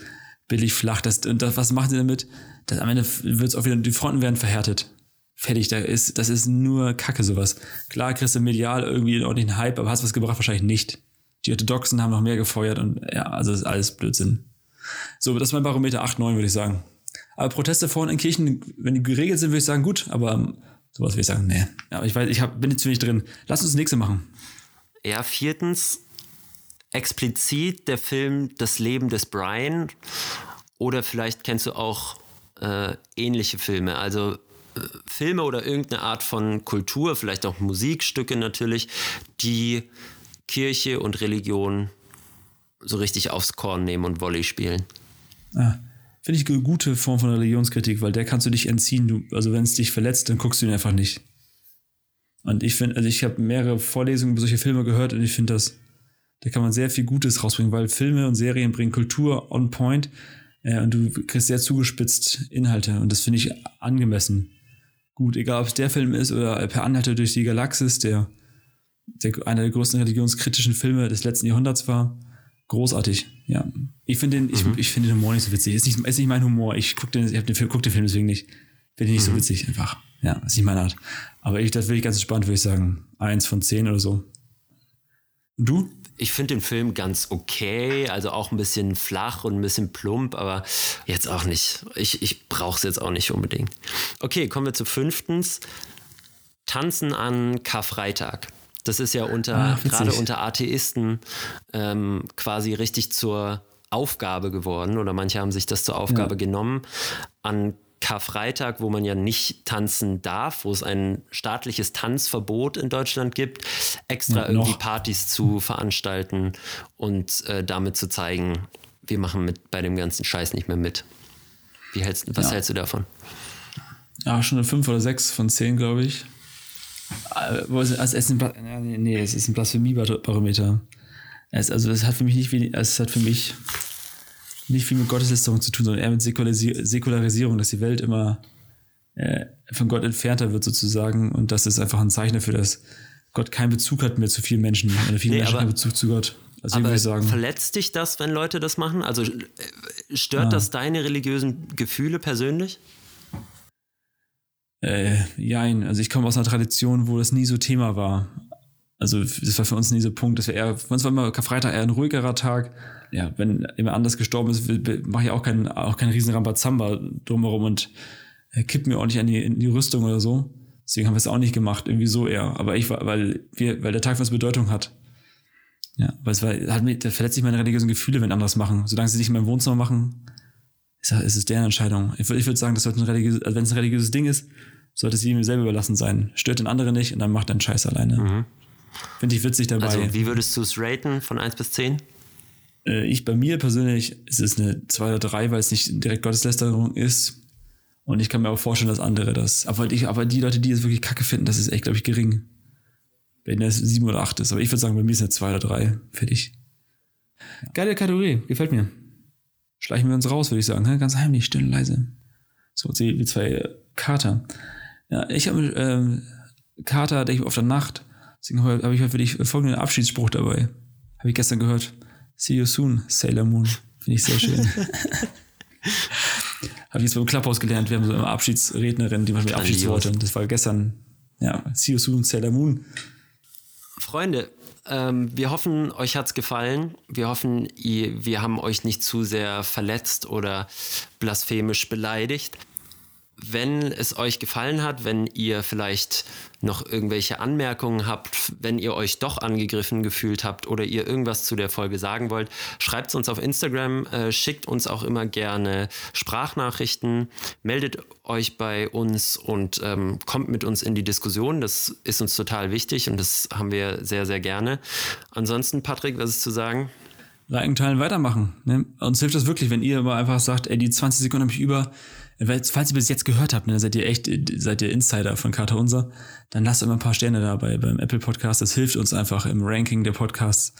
billig flach. Das, und das, was machen sie damit? Das, am Ende wird es auch wieder, die Fronten werden verhärtet. Fertig, da ist, das ist nur Kacke sowas. Klar kriegst du medial irgendwie einen ordentlichen Hype, aber hast was gebracht? Wahrscheinlich nicht. Die Orthodoxen haben noch mehr gefeuert und ja, also ist alles Blödsinn. So, das ist mein Barometer 8, 9, würde ich sagen. Aber Proteste vorne in Kirchen, wenn die geregelt sind, würde ich sagen, gut, aber ähm, sowas würde ich sagen, nee. Ja, ich weiß, ich hab, bin jetzt ziemlich drin. Lass uns das nächste machen. Ja, viertens, explizit der Film Das Leben des Brian. Oder vielleicht kennst du auch äh, ähnliche Filme. Also äh, Filme oder irgendeine Art von Kultur, vielleicht auch Musikstücke natürlich, die Kirche und Religion so richtig aufs Korn nehmen und Volley spielen. Ah, Finde ich eine gute Form von Religionskritik, weil der kannst du dich entziehen. Du, also wenn es dich verletzt, dann guckst du ihn einfach nicht. Und ich finde, also ich habe mehrere Vorlesungen über solche Filme gehört und ich finde das, da kann man sehr viel Gutes rausbringen, weil Filme und Serien bringen Kultur on point äh, und du kriegst sehr zugespitzt Inhalte und das finde ich angemessen. Gut, egal ob es der Film ist oder Per Anhalter durch die Galaxis, der, der einer der größten religionskritischen Filme des letzten Jahrhunderts war. Großartig, ja. Ich finde den, ich, ich finde den Humor nicht so witzig. Ist nicht, ist nicht mein Humor. Ich gucke den, ich hab den, Film- guck den Film deswegen nicht. Finde ich nicht so witzig, einfach. Ja, ist nicht meine Art. Aber ich, das will ich ganz entspannt, würde ich sagen. Eins von zehn oder so. Und du? Ich finde den Film ganz okay, also auch ein bisschen flach und ein bisschen plump, aber jetzt auch nicht. Ich, ich brauche es jetzt auch nicht unbedingt. Okay, kommen wir zu fünftens. Tanzen an Karfreitag. Das ist ja unter, Ah, gerade unter Atheisten ähm, quasi richtig zur Aufgabe geworden oder manche haben sich das zur Aufgabe Ja. genommen. An Karfreitag, wo man ja nicht tanzen darf, wo es ein staatliches Tanzverbot in Deutschland gibt, extra Ja, irgendwie. Partys zu veranstalten und äh, damit zu zeigen, wir machen mit bei dem ganzen Scheiß nicht mehr mit. Wie hältst, was Ja. hältst du davon? Ja, schon eine 5 oder 6 von 10, glaube ich. Äh, Also es ist ein, ja, nee, es ist ein Blasphemie-Barometer. Es, also es hat für mich nicht viel, es hat für mich nicht viel mit Gotteslästerung zu tun, sondern eher mit Säkularisi Säkularisierung, dass die Welt immer äh, von Gott entfernter wird sozusagen und das ist einfach ein Zeichen dafür, dass Gott keinen Bezug hat mehr zu vielen Menschen oder viele Nee, Menschen keinen Bezug zu Gott. Also Aber sagen. verletzt dich das, wenn Leute das machen? Also äh, stört das deine religiösen Gefühle persönlich? Äh, jein. Also ich komme aus einer Tradition, wo das nie so Thema war. Also das war für uns nie so Punkt. Das war eher, für uns war immer Karfreitag eher ein ruhigerer Tag. Ja, wenn jemand anders gestorben ist, mache ich auch keinen auch keinen riesen Rambazamba drumherum und äh, kipp mir auch nicht an die, in die Rüstung oder so. Deswegen haben wir es auch nicht gemacht, irgendwie so eher. Aber ich war, weil wir, weil der Tag für uns Bedeutung hat. Ja, weil es war, hat mir, da verletzt sich meine religiösen Gefühle, wenn andere das machen. Solange sie nicht in meinem Wohnzimmer machen, ist, ist es deren Entscheidung. Ich, würd- ich würde sagen, das sollte ein religiöses, also wenn es ein religiöses Ding ist, sollte es jedem selber überlassen sein. Stört den anderen nicht und dann macht deinen Scheiß alleine. Finde ich witzig dabei. Also wie würdest du es raten von 1 bis 10? äh, ich bei mir persönlich ist es eine 2 oder 3, weil es nicht direkt Gotteslästerung ist. Und ich kann mir auch vorstellen, dass andere das. Aber, ich, aber die Leute, die es wirklich kacke finden, das ist echt, glaube ich, gering. Wenn das 7 oder 8 ist. Aber ich würde sagen, bei mir ist es eine 2 oder 3. Fertig. Geile Kategorie, gefällt mir. Schleichen wir uns raus, würde ich sagen. hä? Ganz heimlich, still und leise. So, wie wie zwei Kater. Ja, ich habe ähm, Kater, denke ich auf der Nacht. Deswegen habe ich heute für dich folgenden Abschiedsspruch dabei. Habe ich gestern gehört. See you soon, Sailor Moon. Finde ich sehr schön. habe ich jetzt beim Clubhouse gelernt. Wir haben so eine Abschiedsrednerin, die macht mir. Abschiedsworte. Und das war gestern, ja, See you soon, Sailor Moon. Freunde, ähm, wir hoffen, euch hat's gefallen. Wir hoffen, ihr, wir haben euch nicht zu sehr verletzt oder blasphemisch beleidigt. Wenn es euch gefallen hat, wenn ihr vielleicht noch irgendwelche Anmerkungen habt, wenn ihr euch doch angegriffen gefühlt habt oder ihr irgendwas zu der Folge sagen wollt, schreibt es uns auf Instagram, äh, schickt uns auch immer gerne Sprachnachrichten, meldet euch bei uns und ähm, kommt mit uns in die Diskussion. Das ist uns total wichtig und das haben wir sehr, sehr gerne. Ansonsten, Patrick, was ist zu sagen? Liken, teilen, weitermachen. Ne? Uns hilft das wirklich, wenn ihr aber einfach sagt, ey, die 20 Sekunden habe ich über. Falls ihr bis jetzt gehört habt, ne, seid ihr echt, seid ihr Insider von Kater Unser, dann lasst immer ein paar Sterne dabei beim Apple Podcast. Das hilft uns einfach im Ranking der Podcasts.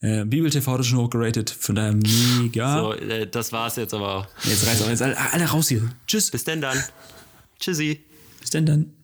Äh, Bibel TV hat schon hochgeratet, von daher mega. So, äh, das war's jetzt aber auch. Jetzt reißt auch jetzt alle, alle raus hier. Tschüss. Bis denn dann. Tschüssi. Bis denn dann.